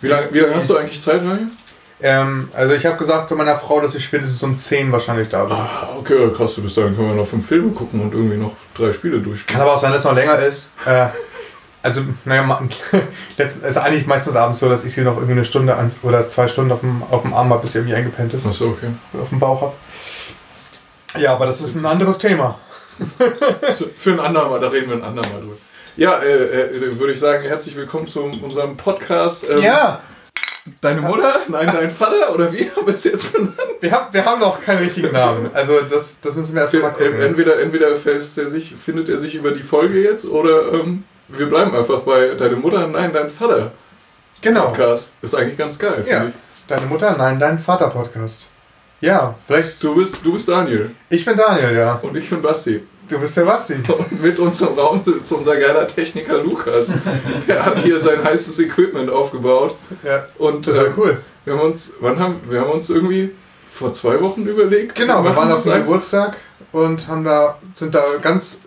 Wie lange wie lang hast du eigentlich Zeit, Daniel? Ähm, also ich habe gesagt zu meiner Frau, dass ich spätestens um 10 wahrscheinlich da bin. Ah, okay, krass, du bist da. Dann können wir noch fünf Filme gucken und irgendwie noch drei Spiele durchspielen. Kann aber auch sein, dass es noch länger ist. Äh, also, naja, ma- letzten- ist eigentlich meistens abends so, dass ich sie noch irgendwie eine Stunde oder zwei Stunden auf dem, auf dem Arm habe, bis sie irgendwie eingepennt ist. Achso, okay. Oder auf dem Bauch habe. Ja, aber das ist ein anderes Thema. Für ein andermal, da reden wir ein andermal drüber. Ja, äh, äh, würde ich sagen, herzlich willkommen zu unserem Podcast. Ähm, Ja, Deine Mutter? Nein, dein Vater? Oder wie haben wir es jetzt benannt? wir haben, wir haben noch keinen richtigen Namen. Also das, das müssen wir erst mal gucken. Entweder, entweder er sich, findet er sich über die Folge jetzt oder ähm, wir bleiben einfach bei deine Mutter, nein, dein Vater Genau. Podcast. Ist eigentlich ganz geil, Ja. Deine Mutter, nein, dein Vater Podcast. Ja, ich. vielleicht. Du bist, du bist Daniel Ich bin Daniel, ja. und ich bin Basti. Du bist der Basti. Und mit uns im Raum sitzt unser geiler Techniker Lukas. Der hat hier sein heißes Equipment aufgebaut. Ja, Und das war äh, cool. wir haben uns, wann haben, wir haben uns irgendwie vor zwei Wochen überlegt. Genau, wir waren auf dem. Geburtstag und haben da, sind da ganz.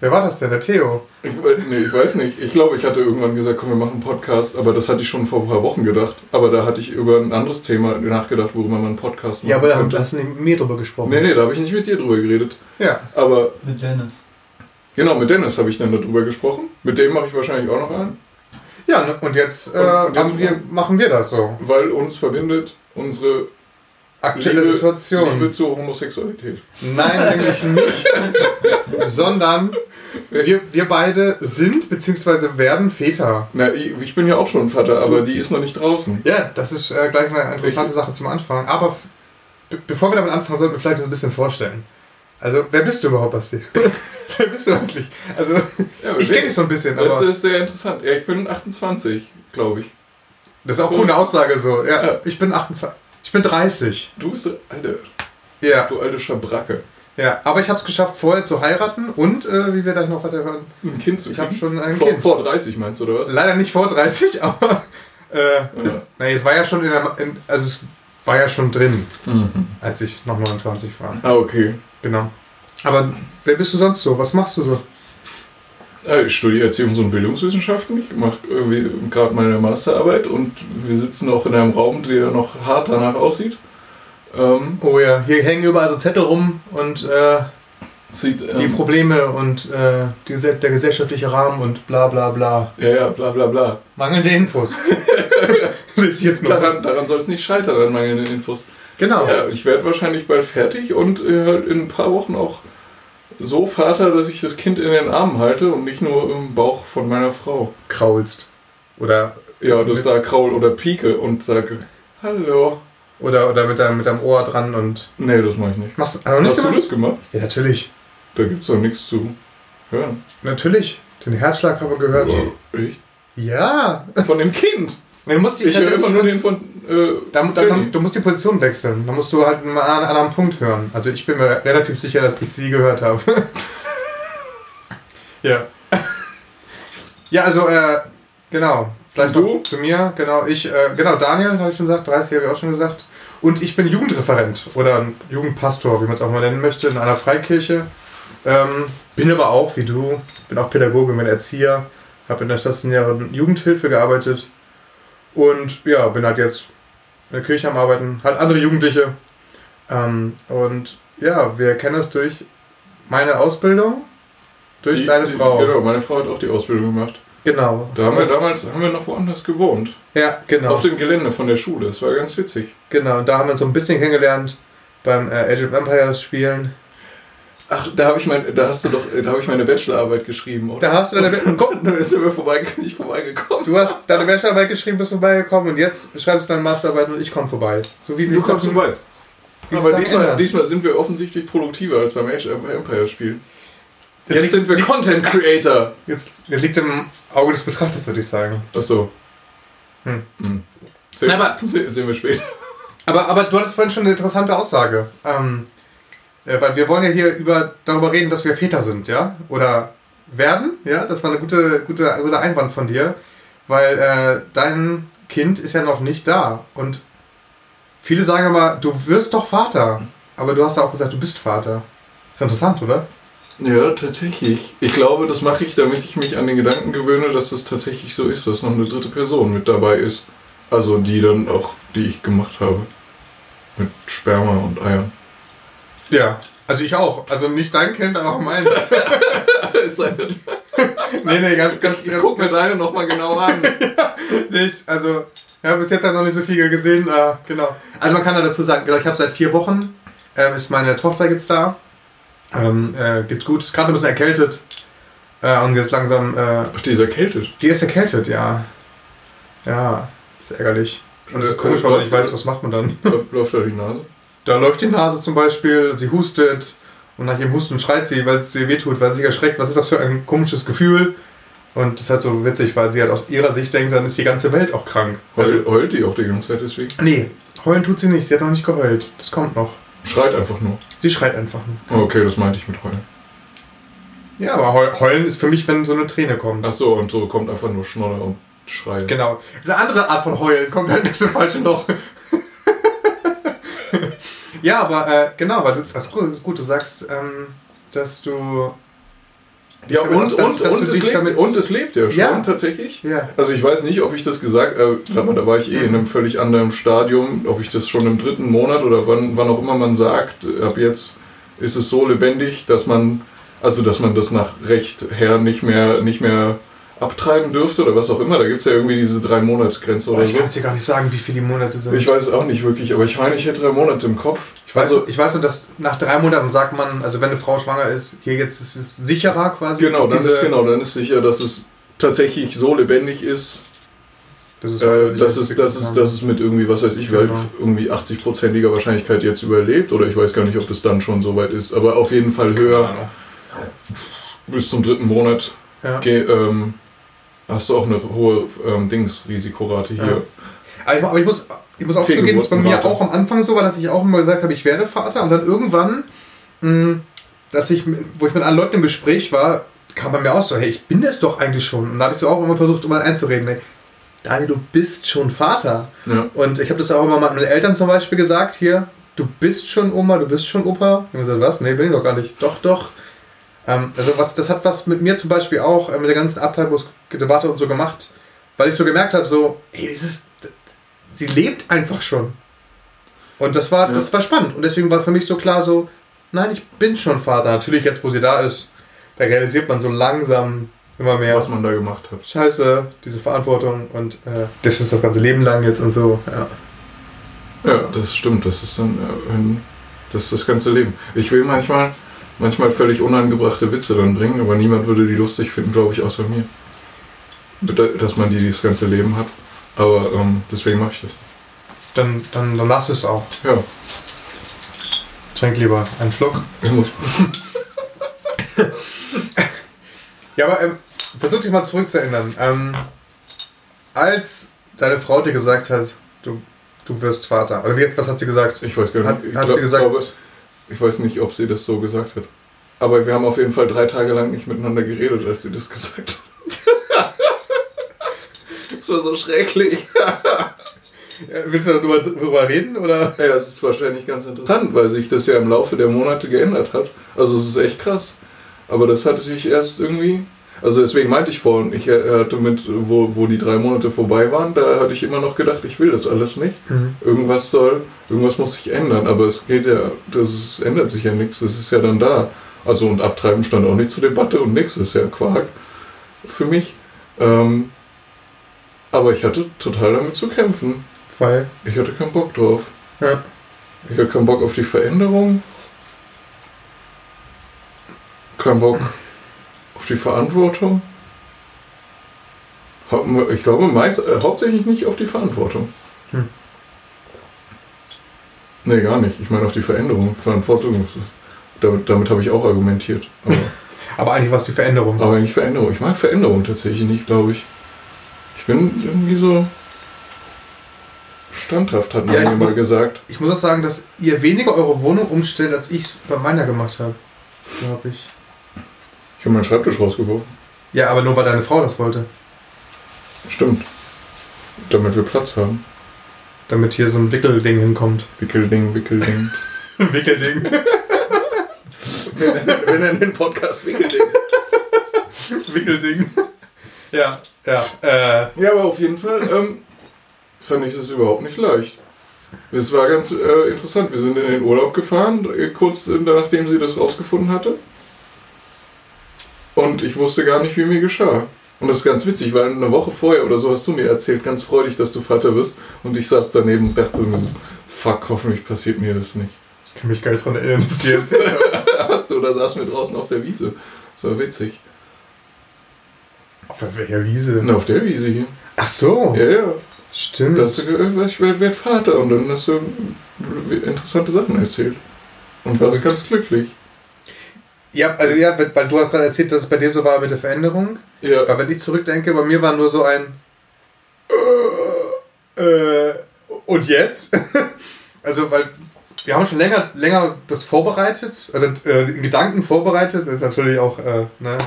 Wer war das denn? Der Theo. Ich, nee, ich weiß nicht. Ich glaube, ich hatte irgendwann gesagt, komm, wir machen einen Podcast, aber das hatte ich schon vor ein paar Wochen gedacht. Aber da hatte ich über ein anderes Thema nachgedacht, worüber man einen Podcast machen Ja, aber da könnte. hast du nicht mit mir drüber gesprochen. Nee, nee, da habe ich nicht mit dir drüber geredet. Ja. Aber Mit Dennis. genau, mit Dennis habe ich dann darüber gesprochen. Mit dem mache ich wahrscheinlich auch noch einen, Ja, und jetzt, äh, Und- und jetzt- wir, machen wir das so. weil uns verbindet unsere Aktuelle Liebe, Situation. Liebe zur Homosexualität. Nein, nämlich nicht. sondern wir, wir beide sind bzw. werden Väter. Na, ich, ich bin ja auch schon Vater, aber die ist noch nicht draußen. Ja, das ist äh, gleich eine interessante Sache zum Anfang. Aber be bevor wir damit anfangen, sollten wir vielleicht uns ein bisschen vorstellen. Also, wer bist du überhaupt, Basti? wer bist du eigentlich? Also, Ja, ich kenne dich so ein bisschen, Das aber ist sehr interessant. Ja, ich bin 28, glaube ich. das ist auch cool eine Aussage so. Ja, ich bin 28. Ich bin 30. Du bist alte, Ja, du alte Schabracke. ja. Aber ich habe es geschafft, vorher zu heiraten und, äh, wie wir gleich noch weiter hören, Ein Kind zu ich habe schon ein vor, Kind. vor 30 meinst du, oder was? Leider nicht vor 30, aber äh, es, nee, es war ja schon in der, in, also es war ja schon drin, als ich noch 29 war. Ah, okay. Genau. Aber wer bist du sonst so? Was machst du so? Ja, ich studiere Erziehungs- und Bildungswissenschaften. Ich mache irgendwie gerade meine Masterarbeit und wir sitzen auch in einem Raum, der noch hart danach aussieht. Ähm, Oh ja, hier hängen überall so Zettel rum und äh, sieht die ähm, Probleme und äh, die, der gesellschaftliche Rahmen und bla bla bla. ja, ja, bla bla bla. Mangelnde Infos. ist jetzt noch. Daran, daran soll es nicht scheitern, an mangelnden Infos. Genau. Ja, ich werde wahrscheinlich bald fertig und äh, halt in ein paar Wochen auch so Vater, dass ich das Kind in den Armen halte und nicht nur im Bauch von meiner Frau. Kraulst. Oder, Ja, das da kraul oder pieke und sage, hallo. oder, oder mit, deinem, mit deinem Ohr dran und. Nee, das mache ich nicht. Machst du aber nicht Hast du das gemacht? Ja, natürlich. Da gibt's doch nichts zu hören. Natürlich. Den Herzschlag haben wir gehört. Echt? Ja. Von dem Kind. Du musst die, Ich höre immer nur den von äh, da, da, Jenny. du musst die Position wechseln. Da musst du halt einen anderen Punkt hören. Also ich bin mir relativ sicher, dass ich sie gehört habe. ja. Ja, also, äh, genau. Vielleicht du? zu mir. Genau, ich, äh, genau, Daniel habe ich schon gesagt, 30 habe ich auch schon gesagt. Und ich bin Jugendreferent oder Jugendpastor, wie man es auch mal nennen möchte, in einer Freikirche. Ähm, bin aber auch, wie du, bin auch Pädagoge, bin Erzieher, habe in der stationären Jugendhilfe gearbeitet und ja, bin halt jetzt in der Kirche am Arbeiten, halt andere Jugendliche. Ähm, und ja, wir kennen uns durch meine Ausbildung, durch Die- deine die, Frau. Genau, meine Frau hat auch die Ausbildung gemacht. Genau. Da haben wir damals haben wir noch woanders gewohnt. ja, genau. Auf dem Gelände von der Schule. Das war ganz witzig. genau. Und da haben wir uns so ein bisschen kennengelernt beim äh, Age of Empires spielen. Ach, da habe ich mein, da hast du doch, da habe ich meine Bachelorarbeit geschrieben, oder? Da hast du deine, Komm, da ist mir vorbei, nicht vorbeigekommen. du hast deine Bachelorarbeit geschrieben, bist vorbeigekommen und jetzt schreibst du deine Masterarbeit und ich komme vorbei. So wie sie Du kommst vorbei. Aber es diesmal, diesmal sind wir offensichtlich produktiver als beim Age of Empires Spiel. Jetzt liegt- sind wir liegt- Content Creator. Jetzt das liegt im Auge des Betrachters, würde ich sagen. Achso. Hm. Hm. Sehen, Aber- se- sehen wir später. Aber, aber du hattest vorhin schon eine interessante Aussage. Ähm, äh, weil wir wollen ja hier über, darüber reden, dass wir Väter sind, ja? Oder werden, ja? Das war eine gute, gute, guter Einwand von dir. Weil äh, dein Kind ist ja noch nicht da. Und viele sagen immer, du wirst doch Vater. Aber du hast ja auch gesagt, du bist Vater. Ist interessant, oder? Ja, tatsächlich. Ich glaube, das mache ich, damit ich mich an den Gedanken gewöhne, dass das tatsächlich so ist, dass noch eine dritte Person mit dabei ist. Also die dann auch, die ich gemacht habe. Mit Sperma und Eiern. Ja, also ich auch. Also nicht dein Kind, aber auch meins. nee, nee, ganz, ganz. Ich guck mir deine nochmal genau an. nicht, also, ja, bis jetzt hat noch nicht so viel gesehen. Äh, genau. Also man kann da dazu sagen, genau, ich habe seit vier Wochen, äh, ist meine Tochter jetzt da. Ähm, äh, geht's gut, ist gerade ein bisschen erkältet. Äh, und jetzt langsam. Äh, Ach, die ist erkältet? Die ist erkältet, ja. Ja, ist ärgerlich. Und das ist komisch, weil man nicht weiß, was macht man dann. Läuft da die Nase? Da läuft die Nase zum Beispiel, sie hustet und nach ihrem Husten schreit sie, weil es ihr wehtut, weil sie sich erschreckt. Was ist das für ein komisches Gefühl? Und das ist halt so witzig, weil sie halt aus ihrer Sicht denkt, dann ist die ganze Welt auch krank. Heul, also, heult die auch die ganze Zeit deswegen? Nee, heulen tut sie nicht. Sie hat noch nicht geheult. Das kommt noch. Schreit einfach nur? Sie schreit einfach nur. Oh, okay, das meinte ich mit heulen. Ja, aber heulen ist für mich, wenn so eine Träne kommt. Ach so, und so kommt einfach nur Schnodder und Schrei. Genau. Diese andere Art von heulen kommt halt nicht so falsch noch. Ja, aber äh, genau, weil du, also gut, gut, du sagst, ähm, dass du. Ja, und, und, dass, dass und, es lebt, und es lebt ja schon ja. tatsächlich. Ja. Also ich weiß nicht, ob ich das gesagt habe, äh, aber da war ich eh in einem völlig anderen Stadium, ob ich das schon im dritten Monat oder wann, wann auch immer man sagt, ab jetzt ist es so lebendig, dass man, also dass man das nach Recht her nicht mehr, nicht mehr abtreiben dürfte oder was auch immer. Da gibt es ja irgendwie diese drei Monate Grenze oder ich so. Ich kann dir gar nicht sagen, wie viele Monate sind. Ich weiß es auch nicht wirklich, aber ich meine, ich hätte drei Monate im Kopf. Ich weiß, also, ich weiß nur, dass nach drei Monaten sagt man, also wenn eine Frau schwanger ist, hier jetzt ist es sicherer quasi. Genau, dann ist, genau, dann ist sicher, dass es tatsächlich so lebendig ist, das ist, äh, dass, es, dass, es, dass es mit irgendwie, was weiß ich, genau. irgendwie 80-prozentiger Wahrscheinlichkeit jetzt überlebt. Oder ich weiß gar nicht, ob das dann schon so weit ist. Aber auf jeden Fall höher bis zum dritten Monat. Ja. Okay, ähm, hast du auch eine hohe ähm, Dings, Risikorate hier. Ja. Aber, ich, aber ich, muss, ich muss auch zugeben, dass bei mir auch am Anfang so war, dass ich auch immer gesagt habe, ich werde Vater und dann irgendwann, mh, hm, dass ich, wo ich mit anderen Leuten im Gespräch war, kam bei mir auch so, hey, ich bin das doch eigentlich schon. Und da habe ich so auch immer versucht, immer einzureden, hey, Daniel, du bist schon Vater. Ja. Und ich habe das auch immer mit meinen Eltern zum Beispiel gesagt, hier, du bist schon Oma, du bist schon Opa. Ich habe gesagt, was? Nee, bin ich doch gar nicht. Doch, doch. Ähm, also was, das hat was mit mir zum Beispiel auch, äh, mit der ganzen Abtreibungsdebatte und so gemacht, weil ich so gemerkt habe, so, hey, dieses, sie lebt einfach schon. Und das war, ja. das war spannend. Und deswegen war für mich so klar, so, nein, ich bin schon Vater. Natürlich jetzt, wo sie da ist, da realisiert man so langsam immer mehr. Was man da gemacht hat. Scheiße, diese Verantwortung und äh, das ist das ganze Leben lang jetzt und so, ja. Ja, das stimmt. Das ist dann, äh, das ist das ganze Leben. Ich will manchmal, manchmal völlig unangebrachte Witze dann bringen, aber niemand würde die lustig finden, glaube ich, außer mir. Dass man die das ganze Leben hat. Aber ähm, deswegen mache ich das. Dann, dann, dann lass es auch. Ja. Trink lieber einen Schluck. ja, aber ähm, versuch dich mal zurückzuerinnern. Ähm, als deine Frau dir gesagt hat, du, du wirst Vater. Oder wie, was hat sie gesagt? Ich weiß gar nicht. Hat, hat glaub, sie gesagt, ich weiß nicht, ob sie das so gesagt hat. Aber wir haben auf jeden Fall drei Tage lang nicht miteinander geredet, als sie das gesagt hat. das war so schrecklich. Willst du darüber, darüber reden? Oder? Ja, das ist wahrscheinlich ganz interessant, weil sich das ja im Laufe der Monate geändert hat. Also es ist echt krass. Aber das hatte sich erst irgendwie also deswegen meinte ich vorhin, ich hatte mit, wo, wo die drei Monate vorbei waren, da hatte ich immer noch gedacht, ich will das alles nicht. Mhm. Irgendwas soll, irgendwas muss sich ändern. Aber es geht ja, das ist, ändert sich ja nichts, das ist ja dann da. Also und Abtreiben stand auch nicht zur Debatte und nichts, ist ja Quark für mich. Ähm, aber ich hatte total damit zu kämpfen. Weil? Ich hatte keinen Bock drauf. Ja. Ich hatte keinen Bock auf die Veränderung. Kein Bock auf die Verantwortung? Ich glaube meist, äh, hauptsächlich nicht auf die Verantwortung. Hm. Nee, gar nicht. Ich meine auf die Veränderung. Verantwortung, damit, damit habe ich auch argumentiert. Aber, aber eigentlich war es die Veränderung. Aber nicht Veränderung. Ich mag Veränderung tatsächlich nicht, glaube ich. Ich bin irgendwie so standhaft, hat man ja, mir mal gesagt. Ich muss auch sagen, dass ihr weniger eure Wohnung umstellt, als ich es bei meiner gemacht habe. Glaube ich. Ich habe meinen Schreibtisch rausgeworfen. Ja, aber nur weil deine Frau das wollte. Stimmt. Damit wir Platz haben. Damit hier so ein Wickelding hinkommt. Wickelding, Wickelding. Wickelding. Wir nennen den Podcast Wickelding. Wickelding. Ja, ja. Äh, Ja, aber auf jeden Fall ähm, fand ich das überhaupt nicht leicht. Es war ganz äh, interessant. Wir sind in den Urlaub gefahren, kurz nachdem sie das rausgefunden hatte. Und ich wusste gar nicht, wie mir geschah. Und das ist ganz witzig, weil eine Woche vorher oder so hast du mir erzählt, ganz freudig, dass du Vater wirst. Und ich saß daneben und dachte mir so, fuck, hoffentlich passiert mir das nicht. ich kann mich gar nicht dran erinnern, dass die erzählt haben. Hast du, oder saßen wir draußen auf der Wiese. Das war witzig. Auf welcher Wiese? Na, auf der Wiese hier. Ach so, Ja, ja. stimmt. Da hast du ich werde werd Vater und dann hast du interessante Sachen erzählt. Und warst ganz glücklich. Ja, also ja, weil du hast gerade erzählt, dass es bei dir so war mit der Veränderung. Ja. Weil wenn ich zurückdenke, bei mir war nur so ein äh, äh, und jetzt? also, weil wir haben schon länger, länger das vorbereitet, oder äh, in Gedanken vorbereitet, das ist natürlich auch äh, ne,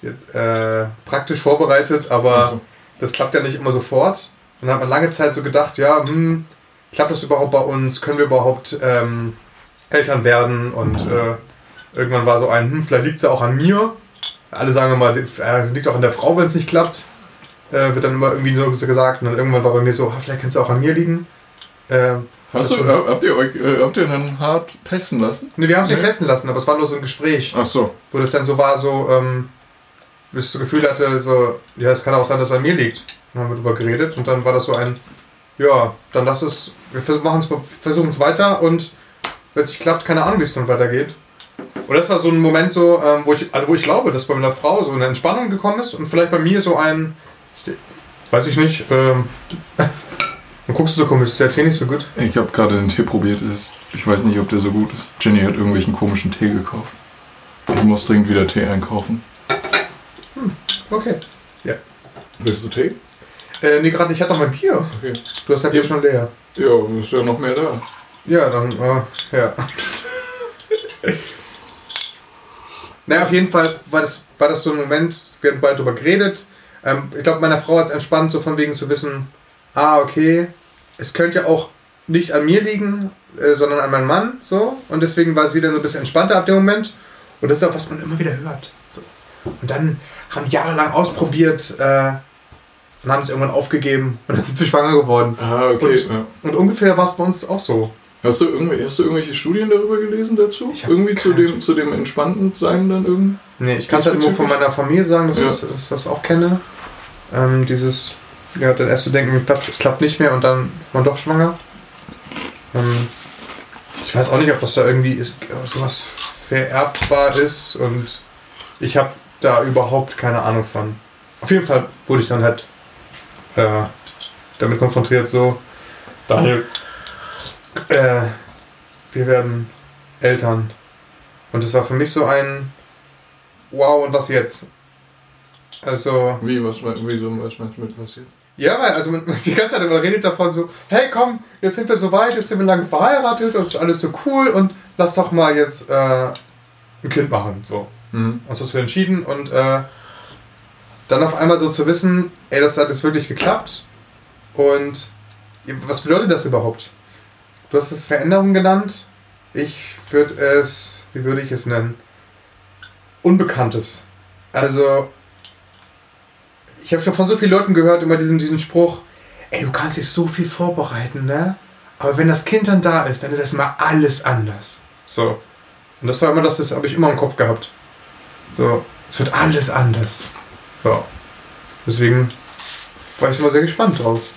jetzt, äh, praktisch vorbereitet, aber Ach so. das klappt ja nicht immer sofort. Und dann hat man lange Zeit so gedacht, ja, hm, klappt das überhaupt bei uns? Können wir überhaupt ähm, Eltern werden? Und äh, irgendwann war so ein, hm, vielleicht liegt es ja auch an mir. Alle sagen immer, äh, es liegt auch an der Frau, wenn es nicht klappt. Äh, wird dann immer irgendwie nur so gesagt. Und dann irgendwann war bei mir so, ah, vielleicht könnte es auch an mir liegen. Äh, Hast du, so- habt ihr euch, äh, habt ihr dann hart testen lassen? ne, wir haben es nicht Nee. testen lassen, aber es war nur so ein Gespräch, Ach so. wo das dann so war, so, ähm, ich das Gefühl hatte, so, ja, es kann auch sein, dass es an mir liegt. Dann haben wir drüber geredet und dann war das so ein, ja, dann lass es, wir versuchen es weiter und wenn es nicht klappt, keine Ahnung, wie es dann weitergeht. Und das war so ein Moment so, ähm, wo ich, also wo ich glaube, dass bei meiner Frau so eine Entspannung gekommen ist und vielleicht bei mir so ein, weiß ich nicht, ähm, dann guckst du so komisch, ist der Tee nicht so gut? Ich habe gerade den Tee probiert. Ist- Ich weiß nicht, ob der so gut ist. Jenny hat irgendwelchen komischen Tee gekauft. Ich muss dringend wieder Tee einkaufen. Okay. Willst du Tee? Äh, nee, gerade nicht, ich hatte noch mein Bier. Okay. Du hast dein Bier schon leer. Ja, ist ja noch mehr da. Ja, dann, äh, ja. naja, auf jeden Fall war das, war das so ein Moment, wir haben bald darüber geredet. Ähm, ich glaube, meiner Frau hat es entspannt, so von wegen zu wissen, ah, okay, es könnte ja auch nicht an mir liegen, äh, sondern an meinem Mann, so. Und deswegen war sie dann so ein bisschen entspannter ab dem Moment. Und das ist auch, was man immer wieder hört. So. Und dann haben die jahrelang ausprobiert, äh, und haben es irgendwann aufgegeben und dann sind sie schwanger geworden. Ah, okay. Und- ja. Und ungefähr war es bei uns auch so. Hast, du irgendwelche, hast du irgendwelche Studien darüber gelesen dazu? Irgendwie zu dem, zu dem entspannten Sein dann irgendwie? Nee, ich kann es halt nur von meiner Familie sagen, dass, Ja. ich, dass ich das auch kenne. Ähm, dieses, ja, dann erst zu denken, es klappt, es klappt nicht mehr und dann ist man doch schwanger. Ähm, ich weiß auch nicht, ob das da irgendwie ist, sowas vererbbar ist und ich habe da überhaupt keine Ahnung von. Auf jeden Fall wurde ich dann halt äh, damit konfrontiert, so, Daniel, äh, wir werden Eltern. Und es war für mich so ein Wow, und was jetzt? Also, Wie, was, wieso, was meinst du mit was jetzt? ja, weil also man, die ganze Zeit man redet davon so, hey komm, jetzt sind wir so weit, jetzt sind wir lange verheiratet und es ist alles so cool und lass doch mal jetzt äh, ein Kind machen. So. Mhm. Uns dazu entschieden und äh, dann auf einmal so zu wissen, ey, das hat jetzt wirklich geklappt. Und was bedeutet das überhaupt? Du hast es Veränderung genannt. Ich würde es, wie würde ich es nennen? Unbekanntes. Also, ich habe schon von so vielen Leuten gehört, immer diesen, diesen Spruch, ey, du kannst dich so viel vorbereiten, ne? Aber wenn das Kind dann da ist, dann ist erstmal alles anders. So. Und das war immer das, das habe ich immer im Kopf gehabt. So, es wird alles anders. Ja. Deswegen war ich immer sehr gespannt drauf.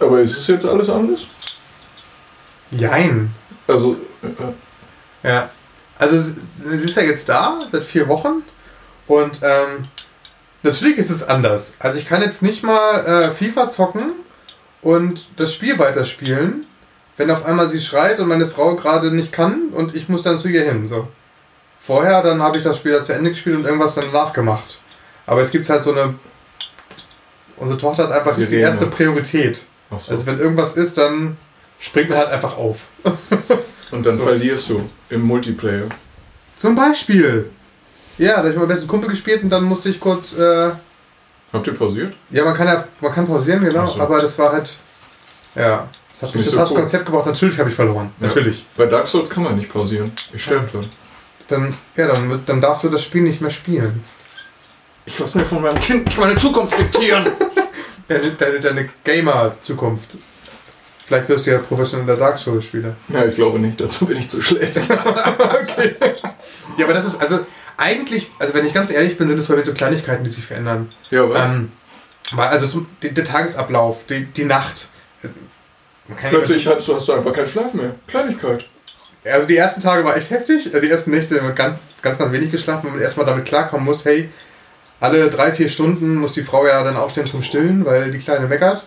Aber ist es jetzt alles anders? Jein. Also, äh, Ja. Also sie ist ja jetzt da, seit vier Wochen. Und ähm, natürlich ist es anders. Also ich kann jetzt nicht mal äh, FIFA zocken und das Spiel weiterspielen, wenn auf einmal sie schreit und meine Frau gerade nicht kann und ich muss dann zu ihr hin. So. Vorher, dann habe ich das Spiel da zu Ende gespielt und irgendwas dann nachgemacht. Aber jetzt gibt es halt so eine. Unsere Tochter hat einfach die erste Priorität. So. Also wenn irgendwas ist, dann springt man halt einfach auf. Und dann so. verlierst du im Multiplayer. Zum Beispiel. Ja, da habe ich mit meinem besten Kumpel gespielt und dann musste ich kurz. Äh, Habt ihr pausiert? ja, man kann ja man kann pausieren, genau, so. aber das war halt. Ja, Das hat mich das so cool. Konzept gebraucht. Natürlich habe ich verloren. Ja. Natürlich. Bei Dark Souls kann man nicht pausieren. Ich sterbe dann. Dann, ja, dann, dann darfst du das Spiel nicht mehr spielen. Ich lasse mir von meinem Kind nicht meine Zukunft diktieren. Deine, deine, deine Gamer-Zukunft. Vielleicht wirst du ja professioneller Dark Souls-Spieler. ja, ich glaube nicht. Dazu bin ich zu schlecht. Ja, aber das ist, also eigentlich, also wenn ich ganz ehrlich bin, sind es bei mir so Kleinigkeiten, die sich verändern. ja, was? Ähm, also zum, die, der Tagesablauf, die, die Nacht. Plötzlich hast du, hast du einfach keinen Schlaf mehr. Kleinigkeit. Also die ersten Tage war echt heftig. Die ersten Nächte ganz, ganz, ganz wenig geschlafen, weil man erstmal damit klarkommen muss, hey, alle drei, vier Stunden muss die Frau ja dann aufstehen zum Stillen, weil die Kleine meckert.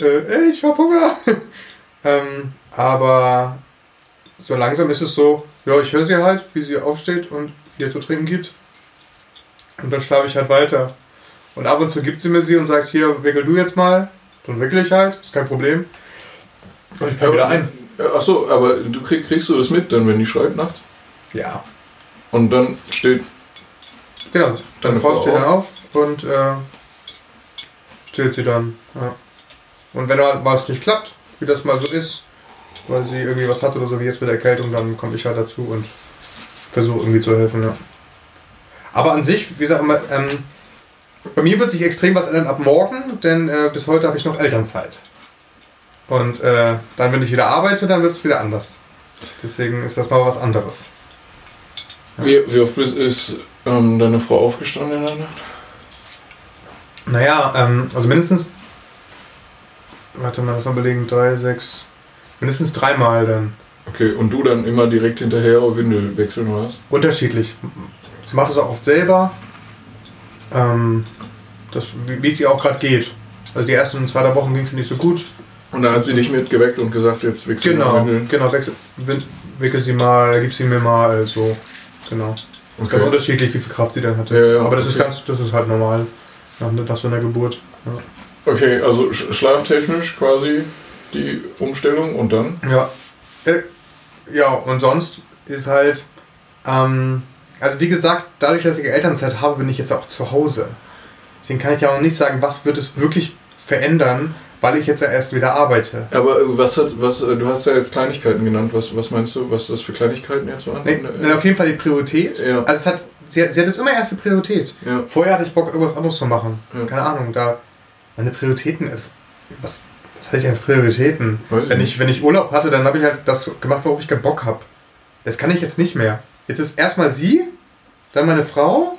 Äh, ey, ich hab Hunger. ähm, aber so langsam ist es so, ja, ich höre sie halt, wie sie aufsteht und ihr zu trinken gibt. Und dann schlafe ich halt weiter. Und ab und zu gibt sie mir sie und sagt, hier, wickel du jetzt mal. Dann wickel ich halt, ist kein Problem. Und ich penne wieder ein. Ja, Achso, aber du krieg, kriegst du das mit, dann wenn die schreit nachts? Ja. Und dann steht. Genau, Deine Frau steht dann auf und äh, stillt sie dann. Ja. Und wenn mal was nicht klappt, wie das mal so ist, weil sie irgendwie was hat oder so wie jetzt mit der Erkältung, dann komme ich halt dazu und versuche irgendwie zu helfen. Ja. Aber an sich, wie gesagt, ähm, bei mir wird sich extrem was ändern ab morgen, denn äh, bis heute habe ich noch Elternzeit. Und äh, dann, wenn ich wieder arbeite, dann wird es wieder anders. Deswegen ist das noch was anderes. Wie, wie oft ist, ähm, deine Frau aufgestanden in der Nacht? Naja, ähm, also mindestens. Warte mal, lass mal überlegen. Drei, sechs. Mindestens dreimal dann. Okay, und du dann immer direkt hinterher Windel wechseln oder was? Unterschiedlich. Sie macht das auch oft selber. Ähm, das, wie es ihr auch gerade geht. Also die ersten zwei, drei Wochen ging es nicht so gut. Und dann hat sie dich mitgeweckt und gesagt, jetzt wechseln wir Genau, Windel. genau. Wechsel, wickel sie mal, gib sie mir mal, so. Genau. Ganz Okay. unterschiedlich, wie viel Kraft sie dann hatte. Ja, ja, Aber das ist okay. ganz, das ist halt normal. Nach, nach so einer Geburt. Ja. okay, also sch- schlaftechnisch quasi die Umstellung und dann? Ja. Äh, ja, und sonst ist halt, ähm, also wie gesagt, dadurch, dass ich Elternzeit habe, bin ich jetzt auch zu Hause. Deswegen kann ich ja auch nicht sagen, was wird es wirklich verändern, weil ich jetzt ja erst wieder arbeite. Aber äh, was hat, was, äh, du hast ja jetzt Kleinigkeiten genannt. Was, was meinst du, was das für Kleinigkeiten jetzt waren? Nee, nee, auf jeden Fall die Priorität. Ja. Also es hat, sie, sie hat jetzt immer erste Priorität. Ja. Vorher hatte ich Bock, irgendwas anderes zu machen. Ja. Keine Ahnung, da meine Prioritäten, also, was, was hatte ich denn für Prioritäten? Weiß ich Wenn nicht. ich, wenn ich Urlaub hatte, dann habe ich halt das gemacht, worauf ich keinen Bock habe. Das kann ich jetzt nicht mehr. Jetzt ist erstmal sie, dann meine Frau.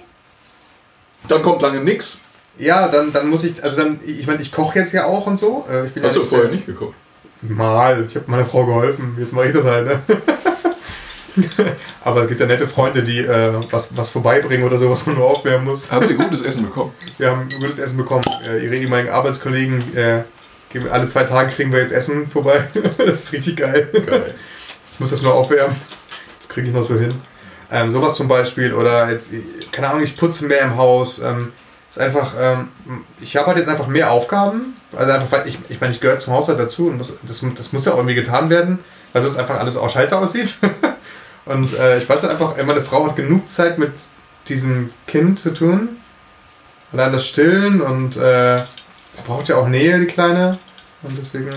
Dann kommt lange nix. Ja, dann, dann muss ich, also dann, ich meine, ich koche jetzt ja auch und so. Äh, Ich bin Hast ja du vorher nicht geguckt? Mal, ich habe meiner Frau geholfen. Jetzt mache ich das halt, ne? Aber es gibt ja nette Freunde, die äh, was, was vorbeibringen oder so, was man nur aufwärmen muss. Habt ihr gutes Essen bekommen? Wir haben gutes Essen bekommen. Äh, ihre ehemaligen Arbeitskollegen, äh, alle zwei Tage kriegen wir jetzt Essen vorbei. das ist richtig geil. Geil. Ich muss das nur aufwärmen. Das kriege ich noch so hin. Ähm, sowas zum Beispiel. Oder jetzt, keine Ahnung, ich putze mehr im Haus. Ähm, ist einfach, ähm, ich habe halt jetzt einfach mehr Aufgaben. Also einfach, weil ich, ich meine, ich gehöre zum Haushalt dazu und muss, das, das muss ja auch irgendwie getan werden, weil sonst einfach alles auch scheiße aussieht. und äh, ich weiß halt einfach, meine Frau hat genug Zeit mit diesem Kind zu tun. Allein das Stillen und äh, es braucht ja auch Nähe, die Kleine. Und deswegen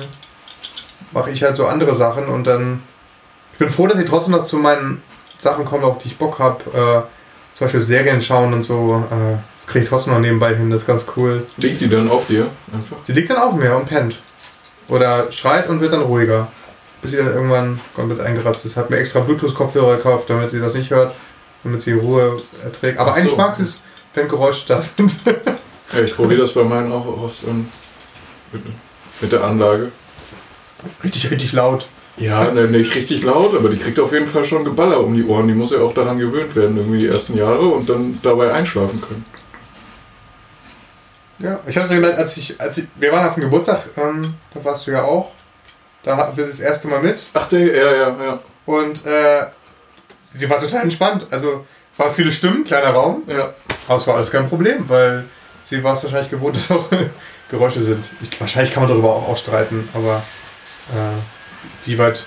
mache ich halt so andere Sachen und dann. Ich bin froh, dass ich trotzdem noch zu meinen Sachen komme, auf die ich Bock habe. Äh, zum Beispiel Serien schauen und so. Äh, das kriege ich trotzdem noch nebenbei hin, das ist ganz cool. Liegt die dann auf dir? Einfach? Sie liegt dann auf mir und pennt. Oder schreit und wird dann ruhiger. Bis sie dann irgendwann komplett eingeratzt ist. Hat mir extra Bluetooth-Kopfhörer gekauft, damit sie das nicht hört. Damit sie Ruhe erträgt. Aber so. eigentlich mag sie es, wenn Geräusche da sind. Ja, ich probiere das bei meinen auch aus. Ähm, mit, mit der Anlage. richtig, richtig laut. Ja, ne, nicht richtig laut, aber die kriegt auf jeden Fall schon Geballer um die Ohren. Die muss ja auch daran gewöhnt werden, irgendwie die ersten Jahre und dann dabei einschlafen können. Ja, ich habe es gemerkt, als ich, als ich, wir waren auf dem Geburtstag, ähm, da warst du ja auch. Da hatten wir sie das erste Mal mit. Ach, der, ja, ja, ja. Und äh, sie war total entspannt. Also es waren viele Stimmen, kleiner Raum. ja. Aber es war alles kein Problem, weil sie war es wahrscheinlich gewohnt, dass auch Geräusche sind. Ich, wahrscheinlich kann man darüber auch, auch streiten, aber äh, wie weit.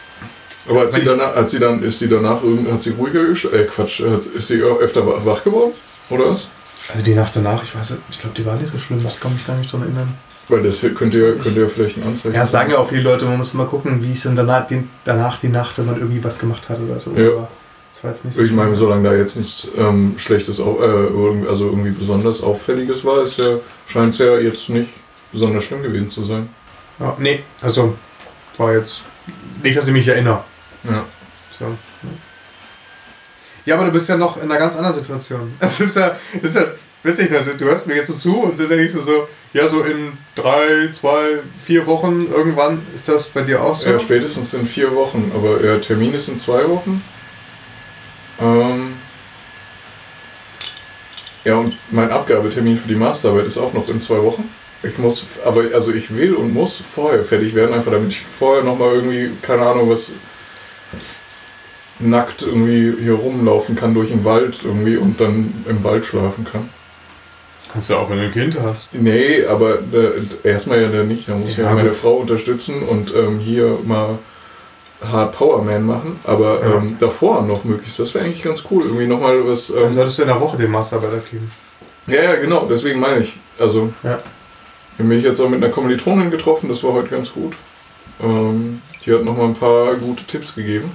Aber hat sie danach, hat sie dann, ist sie danach, hat sie ruhiger gesch äh, Quatsch, ist sie öfter wach geworden? Oder was? Also die Nacht danach, ich weiß, ich glaube, die war nicht so schlimm. Ich kann mich gar nicht dran erinnern. Weil das könnte ja, könnte ja vielleicht ein Anzeichen Ja, sagen ja auch viele Leute, man muss mal gucken, wie es denn danach die, danach die Nacht, wenn man irgendwie was gemacht hat oder so. Ja. Aber das war jetzt nicht so Ich meine, solange da jetzt nichts ähm, Schlechtes, au- äh, also irgendwie besonders Auffälliges war, ist ja, scheint es ja jetzt nicht besonders schlimm gewesen zu sein. Ja, nee, also war jetzt nicht, dass ich mich erinnere. Ja. So. Ja, aber du bist ja noch in einer ganz anderen Situation. Es ist ja, das ist ja witzig, du hörst mir jetzt so zu und dann denkst du so, ja, so in drei, zwei, vier Wochen irgendwann ist das bei dir auch so. Ja, spätestens in vier Wochen, aber ja, Termin ist in zwei Wochen. Ähm, ja, und mein Abgabetermin für die Masterarbeit ist auch noch in zwei Wochen. Ich muss, aber also ich will und muss vorher fertig werden, einfach damit ich vorher nochmal irgendwie, keine Ahnung, was nackt irgendwie hier rumlaufen kann durch den Wald irgendwie und dann im Wald schlafen kann. Kannst du auch, wenn du ein Kind hast. Nee, aber äh, erstmal ja dann nicht. Da muss ich Ja, ja meine gut. Frau unterstützen und ähm, hier mal Hard Power Man machen. Aber Ja. ähm, davor noch möglichst. Das wäre eigentlich ganz cool. Irgendwie nochmal was. Dann Ähm, solltest du in der Woche den Masterarbeit abgeben. ja, ja, genau. Deswegen meine ich. Also, Ja. ich habe mich jetzt auch mit einer Kommilitonin getroffen. Das war heute ganz gut. Ähm, die hat nochmal ein paar gute Tipps gegeben.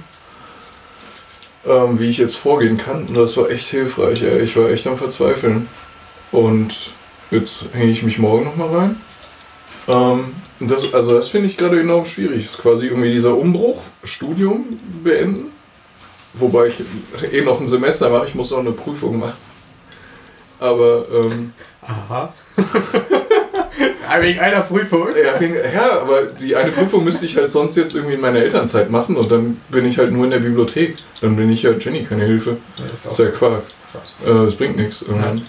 Ähm, wie ich jetzt vorgehen kann. Und das war echt hilfreich. Ey. Ich war echt am Verzweifeln. Und jetzt hänge ich mich morgen nochmal rein. Ähm, das, also das finde ich gerade enorm schwierig. Es ist quasi irgendwie dieser Umbruch, Studium beenden. Wobei ich eh noch ein Semester mache, ich muss auch eine Prüfung machen. Aber ähm, Aha. Wegen einer Prüfung? ja, aber die eine Prüfung müsste ich halt sonst jetzt irgendwie in meiner Elternzeit machen und dann bin ich halt nur in der Bibliothek. Dann bin ich ja Jenny keine Hilfe. Ja, das ist ja Quark. Äh, Es bringt nichts. irgendwann.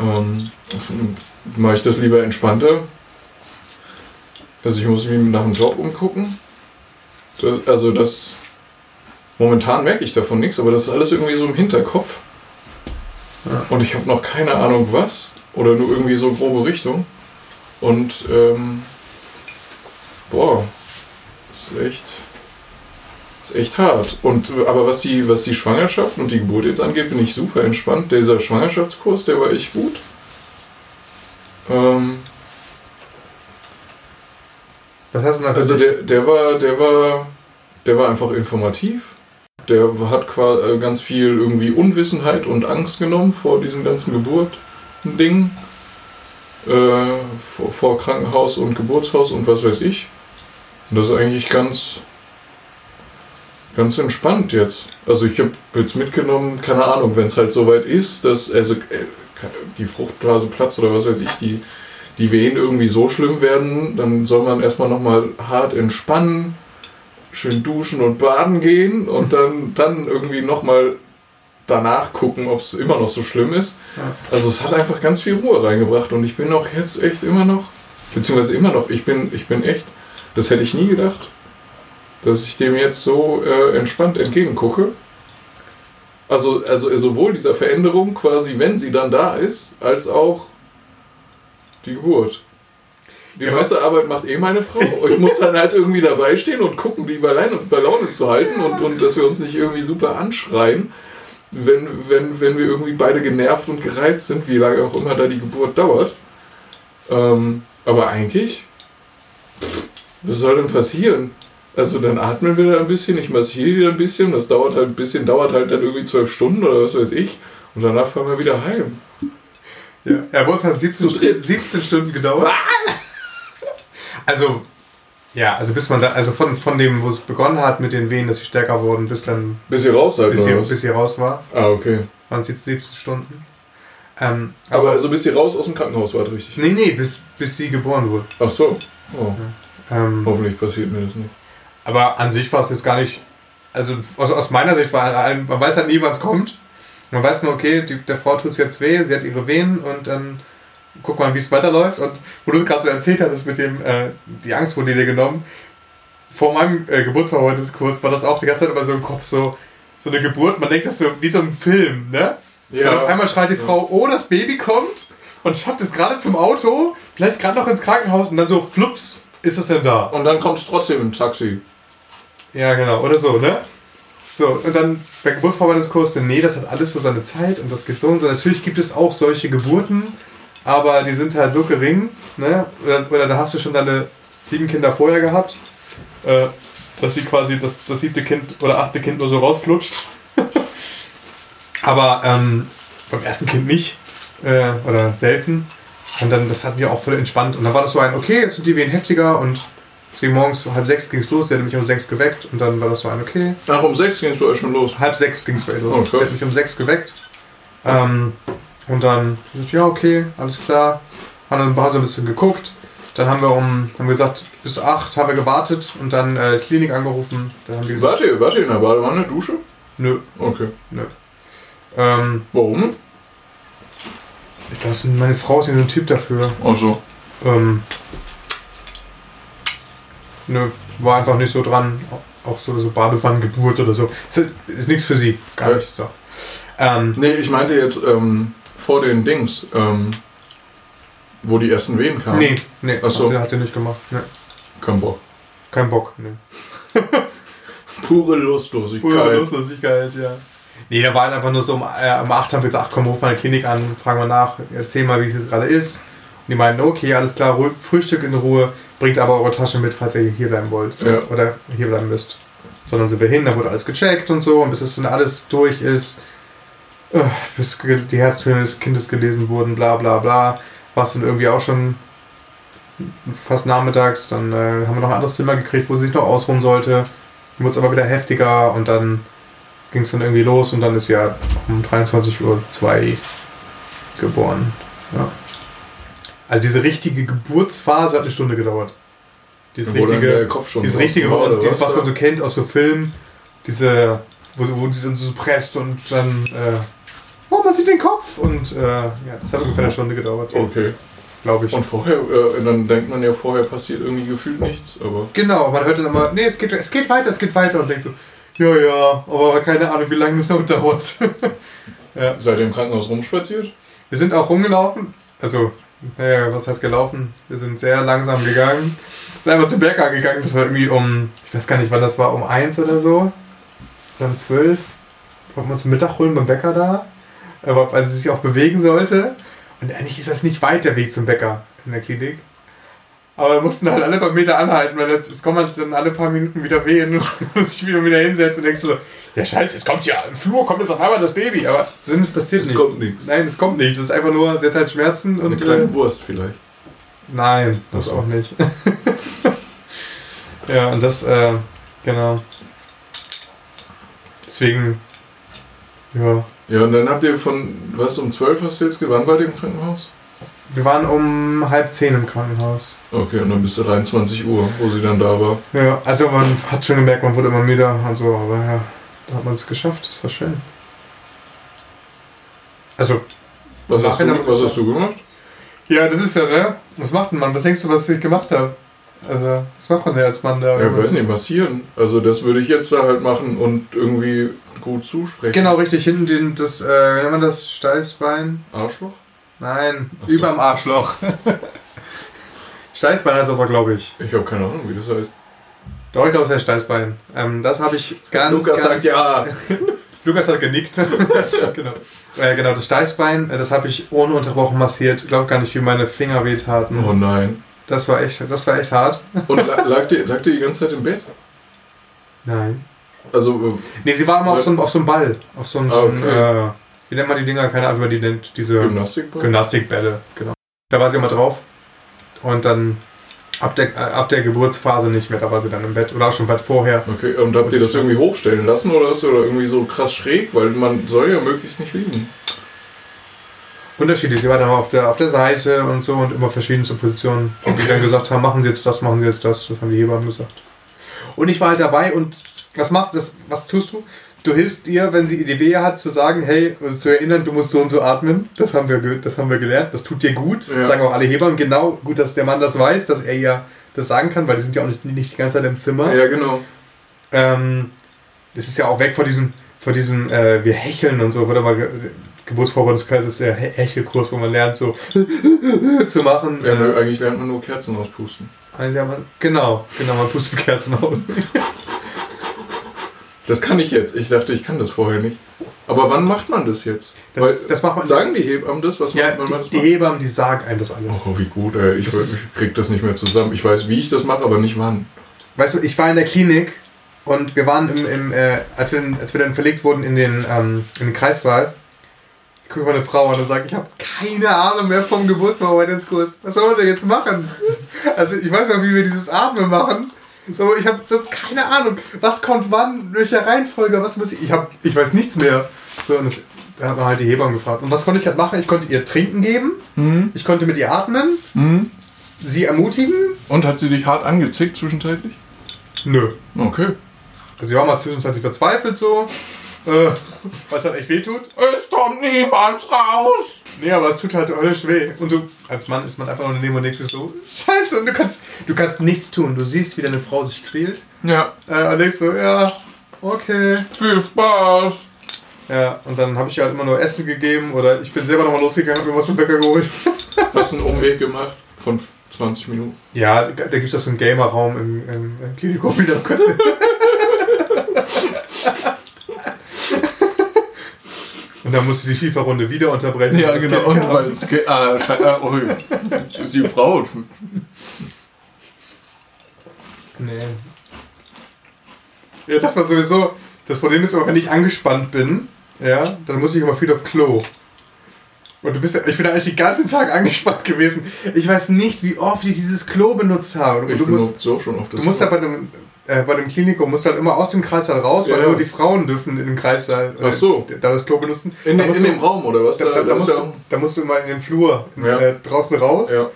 Ähm, mache ich das lieber entspannter. Also ich muss mich nach einem Job umgucken. Das, also das. Momentan merke ich davon nichts, aber das ist alles irgendwie so im Hinterkopf. Ja. Und ich habe noch keine Ahnung was. Oder nur irgendwie so grobe Richtung. Und ähm, boah, ist echt. Ist echt hart. Und, aber was die, was die Schwangerschaft und die Geburt jetzt angeht, bin ich super entspannt. Dieser Schwangerschaftskurs, der war echt gut. Ähm, Was hast du denn also der, der war, der war, der war einfach informativ. Der hat äh, ganz viel irgendwie Unwissenheit und Angst genommen vor diesem ganzen Geburt-Ding. Äh, vor, vor Krankenhaus und Geburtshaus und was weiß ich. Und das ist eigentlich ganz, ganz entspannt jetzt. Also ich habe jetzt mitgenommen, keine Ahnung, wenn es halt soweit ist, dass also äh, die Fruchtblase platzt oder was weiß ich, die, die Wehen irgendwie so schlimm werden, dann soll man erstmal nochmal hart entspannen, schön duschen und baden gehen und dann, dann irgendwie nochmal danach gucken, ob es immer noch so schlimm ist. Ja. Also es hat einfach ganz viel Ruhe reingebracht und ich bin auch jetzt echt immer noch, beziehungsweise immer noch, ich bin, ich bin echt, das hätte ich nie gedacht, dass ich dem jetzt so äh, entspannt entgegengucke. Also, also sowohl dieser Veränderung quasi, wenn sie dann da ist, als auch die Geburt. Die Ja, meiste Arbeit macht eh meine Frau. Ich muss dann halt irgendwie dabei stehen und gucken, die bei Laune, bei Laune zu halten und, und dass wir uns nicht irgendwie super anschreien, wenn, wenn, wenn wir irgendwie beide genervt und gereizt sind, wie lange auch immer da die Geburt dauert. Ähm, aber eigentlich, was soll denn passieren? Also dann atmen wir da ein bisschen, ich massiere die da ein bisschen, das dauert halt ein bisschen, dauert halt dann irgendwie zwölf Stunden oder was weiß ich. Und danach fahren wir wieder heim. Ja, ja bei uns hat 17, Zu dritt. 17 Stunden gedauert. Was? Also, ja, also bis man da, also von, von dem, wo es begonnen hat mit den Wehen, dass sie stärker wurden, bis dann, Bis ihr raus seid, bis sie, was? bis sie raus war, Ah, okay. waren es 17 Stunden. Ähm, Aber also bis ihr raus aus dem Krankenhaus wart, richtig? nee, nee, bis, bis sie geboren wurde. Ach so. Oh, Ähm, hoffentlich passiert mir das nicht. Aber an sich war es jetzt gar nicht. Also aus, aus meiner Sicht war ein, man weiß halt nie, wann es kommt. Man weiß nur, okay, die, der Frau tut es jetzt weh, sie hat ihre Wehen und dann guck mal, wie es weiterläuft. Und wo du es gerade so erzählt hattest mit dem, äh, die Angst wurde dir genommen. Vor meinem äh, Geburtsverarbeitungskurs war das auch die ganze Zeit immer so im Kopf so, so eine Geburt, man denkt das so wie so ein Film, ne? Und auf einmal schreit die Frau, oh, das Baby kommt und schafft es gerade zum Auto, vielleicht gerade noch ins Krankenhaus und dann so, flups, ist es denn da? Und dann kommst du trotzdem im Taxi. Ja, genau, oder so, ne? So, und dann bei Geburtsvorbereitungskurs, nee, das hat alles so seine Zeit und das geht so und so. Natürlich gibt es auch solche Geburten, aber die sind halt so gering, ne? Oder, oder da hast du schon deine sieben Kinder vorher gehabt, äh, dass sie quasi das, das siebte Kind oder achte Kind nur so rausflutscht. aber ähm, beim ersten Kind nicht. Äh, oder selten. Und dann, das hatten wir auch voll entspannt. Und dann war das so ein, okay, jetzt sind die wen heftiger und deswegen morgens um halb sechs ging es los, der hat mich um sechs geweckt und dann war das so ein, okay. Ach, um sechs ging es bei euch schon los. Halb sechs ging es bei ihr los. Oh, der hat mich um sechs geweckt. Ähm, und dann, ja, okay, alles klar. Haben dann so ein bisschen geguckt. Dann haben wir um, haben gesagt, bis acht haben wir gewartet und dann äh, Klinik angerufen. Dann haben die gesagt, Wart ihr, wart ihr in der Badewanne, Dusche? nö, Okay. nö. Ähm, Warum? glaube, meine Frau ist nicht so ein Typ dafür. Ach so. Ähm, nö, war einfach nicht so dran. Auch so, so Badewannengeburt oder so. Ist, ist nichts für sie. Gar Ja. nicht so. Ähm, Nee, ich meinte jetzt ähm, vor den Dings, ähm, wo die ersten Wehen kamen. nee, nee, Ach so. hat sie nicht gemacht. Nee, Kein Bock. kein Bock. Nee. Pure Lustlosigkeit. Pure Lustlosigkeit, ja. Nee, da war halt einfach nur so um, äh, um 8 haben wir gesagt, komm, ruf mal eine Klinik an, fragen wir nach, erzähl mal, wie es jetzt gerade ist. Und die meinten, okay, alles klar, ruhig, Frühstück in Ruhe, bringt aber eure Tasche mit, falls ihr hier bleiben wollt. Ja. Oder hier bleiben müsst. So, dann sind wir hin, da wurde alles gecheckt und so, und bis es dann alles durch ist, bis die Herztöne des Kindes gelesen wurden, bla bla bla, war es dann irgendwie auch schon fast nachmittags. Dann äh, haben wir noch ein anderes Zimmer gekriegt, wo sie sich noch ausruhen sollte. Dann wurde es aber wieder heftiger und dann ging es dann irgendwie los und dann ist ja um 23.02 Uhr geboren. Ja. Also diese richtige Geburtsphase hat eine Stunde gedauert. Dieses dann richtige, Kopf schon dieses richtige, und dieses, was man so kennt aus so Filmen, diese, wo, wo die sind so presst und dann, äh, oh, man sieht den Kopf und äh, ja, das hat ungefähr eine Stunde gedauert, Okay. glaube ich. Und vorher, äh, dann denkt man ja, vorher passiert irgendwie gefühlt nichts, aber. Genau, man hört dann immer, nee, es geht, es geht weiter, es geht weiter und denkt so, ja, ja, aber keine Ahnung, wie lange das noch dauert. ja. Seid ihr im Krankenhaus rumspaziert? Wir sind auch rumgelaufen, also, naja, was heißt gelaufen? Wir sind sehr langsam gegangen. Sind einfach zum Bäcker gegangen, das war irgendwie um, ich weiß gar nicht, wann das war, um eins oder so. Oder um zwölf. Wollten wir uns Mittag holen beim Bäcker da, aber weil sie sich auch bewegen sollte. Und eigentlich ist das nicht weit der Weg zum Bäcker in der Klinik. Aber wir mussten halt alle paar Meter anhalten, weil das- es kommen halt dann alle paar Minuten wieder Wehen und du musst dich wieder wieder hinsetzen und denkst so, ja scheiße, es kommt ja, im Flur kommt jetzt auf einmal das Baby, aber dann ist passiert Es nichts. kommt nichts. Nein, es kommt nichts. Es ist einfach nur, sie hat halt Schmerzen Eine und. kleine Äh, Wurst vielleicht. nein, das so. auch nicht. ja, und das, äh, genau. Deswegen, ja. Ja, und dann habt ihr von, was, um 12 hast du jetzt, wann wart ihr im Krankenhaus? Wir waren um halb zehn im Krankenhaus. Okay, und dann bis 23 Uhr, wo sie dann da war. Ja, also man hat schon gemerkt, man wurde immer müder und so, aber ja, da hat man es geschafft. Das war schön. Also, Was, hast du, was hast du gemacht? ja, das ist ja, ne? Was macht denn man? Was denkst du, was ich gemacht habe? Also, was macht man denn als Mann da? Ja, ich weiß nicht, massieren. Also das würde ich jetzt da halt machen und irgendwie gut zusprechen. Genau, richtig, hinten den, das, äh, wie nennt man das? Steißbein? Arschloch? Nein, Ach so. überm Arschloch. Steißbein heißt das doch, glaube ich. Ich habe keine Ahnung, wie das heißt. Doch, ich glaube, es heißt Steißbein. Ähm, das habe ich ganz, Lukas ganz... sagt ja. Lukas hat genickt. genau. Äh, genau, das Steißbein, äh, das habe ich ohne unterbrochen massiert. Ich glaube gar nicht, wie meine Finger wehtaten. Oh nein. Das war echt, das war echt hart. Und la- lag die, lag die die ganze Zeit im Bett? Nein. Also, Nee, sie war immer auf so, einem- auf so einem Ball. Auf so einem, so einem Okay. äh, wie nennt man die Dinger? Keine Ahnung, wie man die nennt. Diese Gymnastikball? Gymnastikbälle, genau. Da war sie immer drauf. Und dann ab der, ab der Geburtsphase nicht mehr, da war sie dann im Bett. Oder auch schon weit vorher. Okay, und habt ihr das irgendwie hochstellen lassen oder ist oder irgendwie so krass schräg? Weil man soll ja möglichst nicht liegen. Unterschiedlich. Sie war dann auf der, auf der Seite und so und immer verschiedenste Positionen. Und die Okay. dann gesagt haben, machen Sie jetzt das, machen Sie jetzt das. Das haben die Hebammen gesagt. Und ich war halt dabei und was machst du? Das, was tust du? Du hilfst ihr, wenn sie die Wehe hat, zu sagen, hey, also zu erinnern, du musst so und so atmen. Das haben wir, das haben wir gelernt. Das tut dir gut. Ja. Das sagen auch alle Hebammen. Genau, gut, dass der Mann das weiß, dass er ihr das sagen kann, weil die sind ja auch nicht, nicht die ganze Zeit im Zimmer. Ja, genau. Ähm, das ist ja auch weg von diesem, von diesem äh, wir hecheln und so, wurde mal ge Geburtsvorbereitungskurs ist der He Hechelkurs, wo man lernt, so zu machen. Ja, äh, eigentlich lernt man nur Kerzen auspusten. einen, der man, genau, genau, man pustet Kerzen aus. Das kann ich jetzt. Ich dachte, ich kann das vorher nicht. Aber wann macht man das jetzt? Das, das macht man. sagen die Hebammen das? Was ja, macht man, die, das die macht? Hebammen, die sagen einem das alles. Oh, wie gut, ey. Ich, Das krieg das nicht mehr zusammen. Ich weiß, wie ich das mache, aber nicht wann. Weißt du, ich war in der Klinik und wir waren im, im äh, als, wir, als wir dann verlegt wurden in den, ähm, in den Kreissaal, ich gucke meine Frau an und sage, ich habe keine Ahnung mehr vom Geburtsverarbeitungskurs. Was soll man denn jetzt machen? Also ich weiß noch, wie wir dieses Atmen machen. So, ich habe sonst keine Ahnung, was kommt wann, welche Reihenfolge, was muss ich. Ich, hab, ich weiß nichts mehr. So, und das, da hat man halt die Hebamme gefragt. Und was konnte ich halt machen? Ich konnte ihr Trinken geben, ich konnte mit ihr atmen, sie ermutigen. Und hat sie dich hart angezickt zwischenzeitlich? Nö. Okay. Also sie war mal zwischenzeitlich verzweifelt so. Äh, weil es halt echt weh tut. Es kommt niemand raus! Nee, aber es tut halt höllisch weh. Und du, als Mann ist man einfach nur daneben und denkst so, scheiße, und du kannst, du kannst nichts tun. Du siehst, wie deine Frau sich quält. Ja. Äh, und denkst so, ja, okay. Viel Spaß. Ja, und dann habe ich ihr halt immer nur Essen gegeben oder ich bin selber nochmal losgegangen, habe mir was vom Bäcker geholt. Hast einen Umweg gemacht von 20 Minuten. Ja, da gibt es ja so einen Gamer-Raum im, im, im Klinikum wieder. Und dann musste die FIFA-Runde wieder unterbrechen. Ja, genau. Und weil es. ui. Das ist die Frau. Nee. Ja, das war sowieso. Das Problem ist aber, wenn ich angespannt bin, ja, dann muss ich immer viel auf Klo. Und du bist ja, ich bin eigentlich den ganzen Tag angespannt gewesen. Ich weiß nicht, wie oft ich dieses Klo benutzt habe. Ich du musst, so schon auf das. du musst dem, äh, bei dem Klinikum musst du halt immer aus dem Kreissaal raus, weil Ja. nur die Frauen dürfen in dem Kreissaal äh, Ach so. da das Klo benutzen. in, da in musst dem du, Raum, oder was? da, da, da, musst ist du, da musst du immer in den Flur Ja. äh, draußen raus. ja.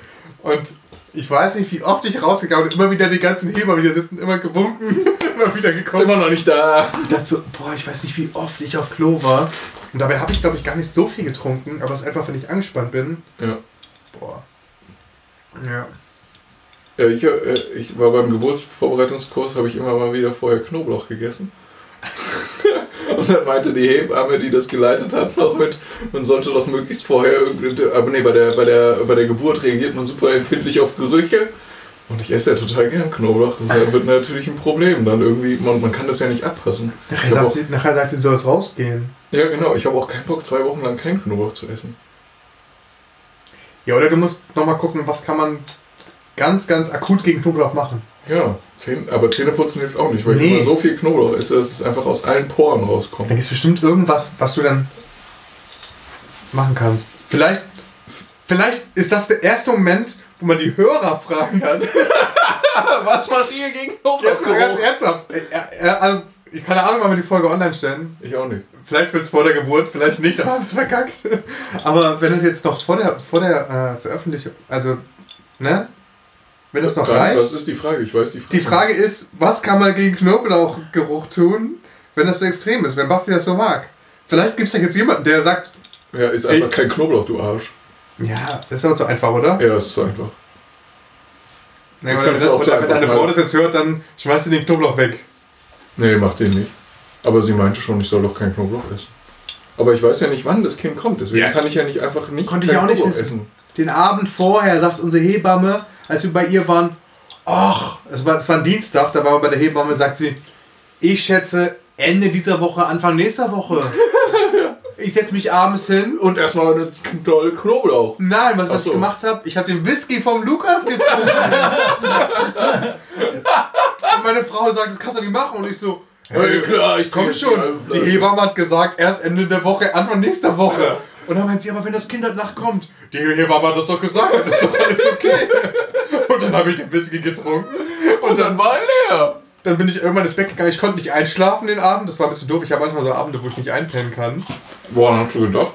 Und ich weiß nicht, wie oft ich rausgegangen bin, immer wieder die ganzen Heber wieder sitzen, immer gewunken, immer wieder Ist gekommen. immer noch nicht da. Ich dachte so, boah, ich weiß nicht, wie oft ich auf Klo war. Und dabei habe ich, glaube ich, gar nicht so viel getrunken, aber es ist einfach, wenn ich angespannt bin. Ja. Boah. Ja. Ja, ich, äh, ich war beim Geburtsvorbereitungskurs, habe ich immer mal wieder vorher Knoblauch gegessen. Und dann meinte die Hebamme, die das geleitet hat, noch mit, man sollte doch möglichst vorher aber nee, bei der, bei der, bei der Geburt reagiert man super empfindlich auf Gerüche. Und ich esse ja total gern Knoblauch. Das wird natürlich ein Problem dann irgendwie. Man, man kann das ja nicht abpassen. Nachher sagt, auch, sie, nachher sagt sie, du sollst rausgehen. ja, genau. Ich habe auch keinen Bock, zwei Wochen lang keinen Knoblauch zu essen. Ja, oder du musst nochmal gucken, was kann man ganz, ganz akut gegen Knoblauch machen. Ja, Zähne, aber Zähneputzen hilft auch nicht, weil Nee. ich immer so viel Knoblauch esse, dass es einfach aus allen Poren rauskommt. Da gibt es bestimmt irgendwas, was du dann machen kannst. Vielleicht, vielleicht ist das der erste Moment, wo man die Hörer fragen kann. Was macht ihr gegen Jetzt mal ganz ernsthaft. Ja, ja, also, ich keine Ahnung, wann wir die Folge online stellen. Ich auch nicht. Vielleicht wird es vor der Geburt, vielleicht nicht, aber es verkackt. Aber wenn es jetzt noch vor der, vor der äh, Veröffentlichung, also, ne? Wenn es noch Dann, reicht. Das ist die Frage, ich weiß die Frage. Die Frage ist, was kann man gegen Knoblauchgeruch tun, wenn das so extrem ist, wenn Basti das so mag? Vielleicht gibt es ja jetzt jemanden, der sagt, Ja, ist einfach Ey. kein Knoblauch, du Arsch. ja, das ist aber so einfach, oder? Ja, das ist so einfach. Nee, oder oder so wenn einfach deine Frau das jetzt hört, dann schmeißt sie den Knoblauch weg. Nee, macht den nicht. Aber sie meinte schon, ich soll doch kein Knoblauch essen. Aber ich weiß ja nicht, wann das Kind kommt, deswegen Ja. kann ich ja nicht einfach nicht Konnte ich auch nicht Knoblauch wissen. Den Abend vorher sagt unsere Hebamme, als wir bei ihr waren, ach, es war, es war ein Dienstag, da waren wir bei der Hebamme, sagt sie, ich schätze Ende dieser Woche, Anfang nächster Woche. ich setze mich abends hin. Und erstmal eine doll Knoblauch. Nein, was, was so. ich gemacht habe, ich habe den Whisky vom Lukas getrunken. Und meine Frau sagt, das kannst du nicht machen. Und ich so, Hey, klar, ich komm schon. die. Hebamme hat gesagt, erst Ende der Woche, Anfang nächster Woche. Und dann meint sie, aber wenn das Kind heute Nacht kommt, die Hebamme hat das doch gesagt, dann ist doch alles okay. Und dann habe ich den Whisky getrunken. Und dann, war er leer. dann bin ich irgendwann ins Bett gegangen. Ich konnte nicht einschlafen den Abend. Das war ein bisschen doof. Ich habe manchmal so Abende, wo ich nicht einpennen kann. Woran hast du gedacht?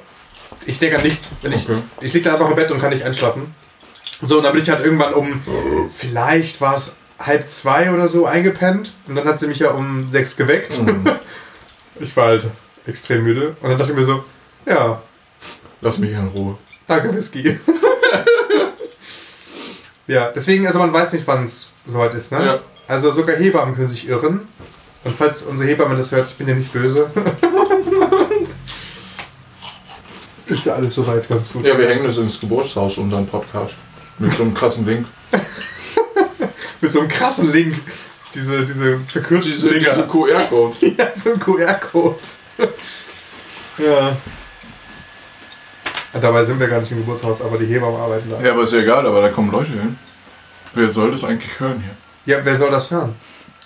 Ich denke an nichts. Wenn ich, Okay. ich liege da einfach im Bett und kann nicht einschlafen. So, und dann bin ich halt irgendwann um, vielleicht war es halb zwei oder so eingepennt. Und dann hat sie mich ja um sechs geweckt. Ich war halt extrem müde. Und dann dachte ich mir so, ja, Lass mich in Ruhe. danke Whisky. ja, deswegen, also man weiß nicht, wann es soweit ist, ne? Ja. Also sogar Hebammen können sich irren. Und falls unsere Hebamme das hört, ich bin ja nicht böse. ist ja alles soweit ganz gut. Ja, wir hängen das ins Geburtshaus, unseren Podcast. Mit so einem krassen Link. Mit so einem krassen Link. diese, diese verkürzten Diese, Dinger. diese QR-Code. ja, so ein QR-Code. ja. Dabei sind wir gar nicht im Geburtshaus, aber die Hebammen arbeiten da. Ja, aber ist ja egal, aber da kommen Leute hin. Wer soll das eigentlich hören hier? Ja, wer soll das hören?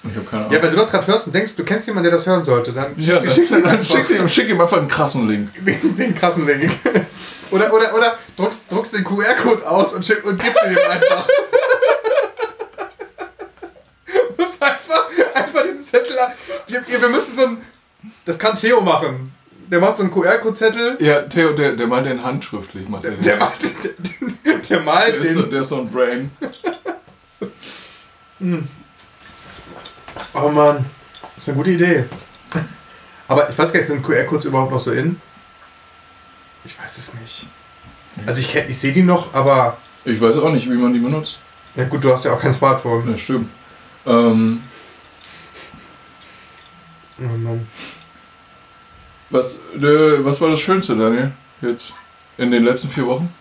Ich habe keine Ahnung. Ja, wenn du das gerade hörst und denkst, du kennst jemanden, der das hören sollte, dann Ja, schickst- dann schick ihm, schick ihm einfach einen krassen Link. den, den krassen Link. Oder, oder, oder druck, druckst den QR-Code aus und, schick, und gibst ihn ihm einfach. Du musst einfach, einfach diesen Zettel ab. Wir, wir, wir müssen so ein. Das kann Theo machen. Der macht so einen QR-Code-Zettel. Ja, Theo, der, der malt den handschriftlich. Macht der, Der, macht, der, der malt der, ist, so- den. der ist so ein Brain. Oh Mann, das ist eine gute Idee. Aber ich weiß gar nicht, sind QR-Codes überhaupt noch so in? Ich weiß es nicht. Also ich, ich sehe die noch, aber Ich weiß auch nicht, wie man die benutzt. ja gut, du hast ja auch kein Smartphone. Ja, stimmt. Ähm, Oh Mann. Was, äh, was war das Schönste, Daniel? Jetzt in den letzten vier Wochen?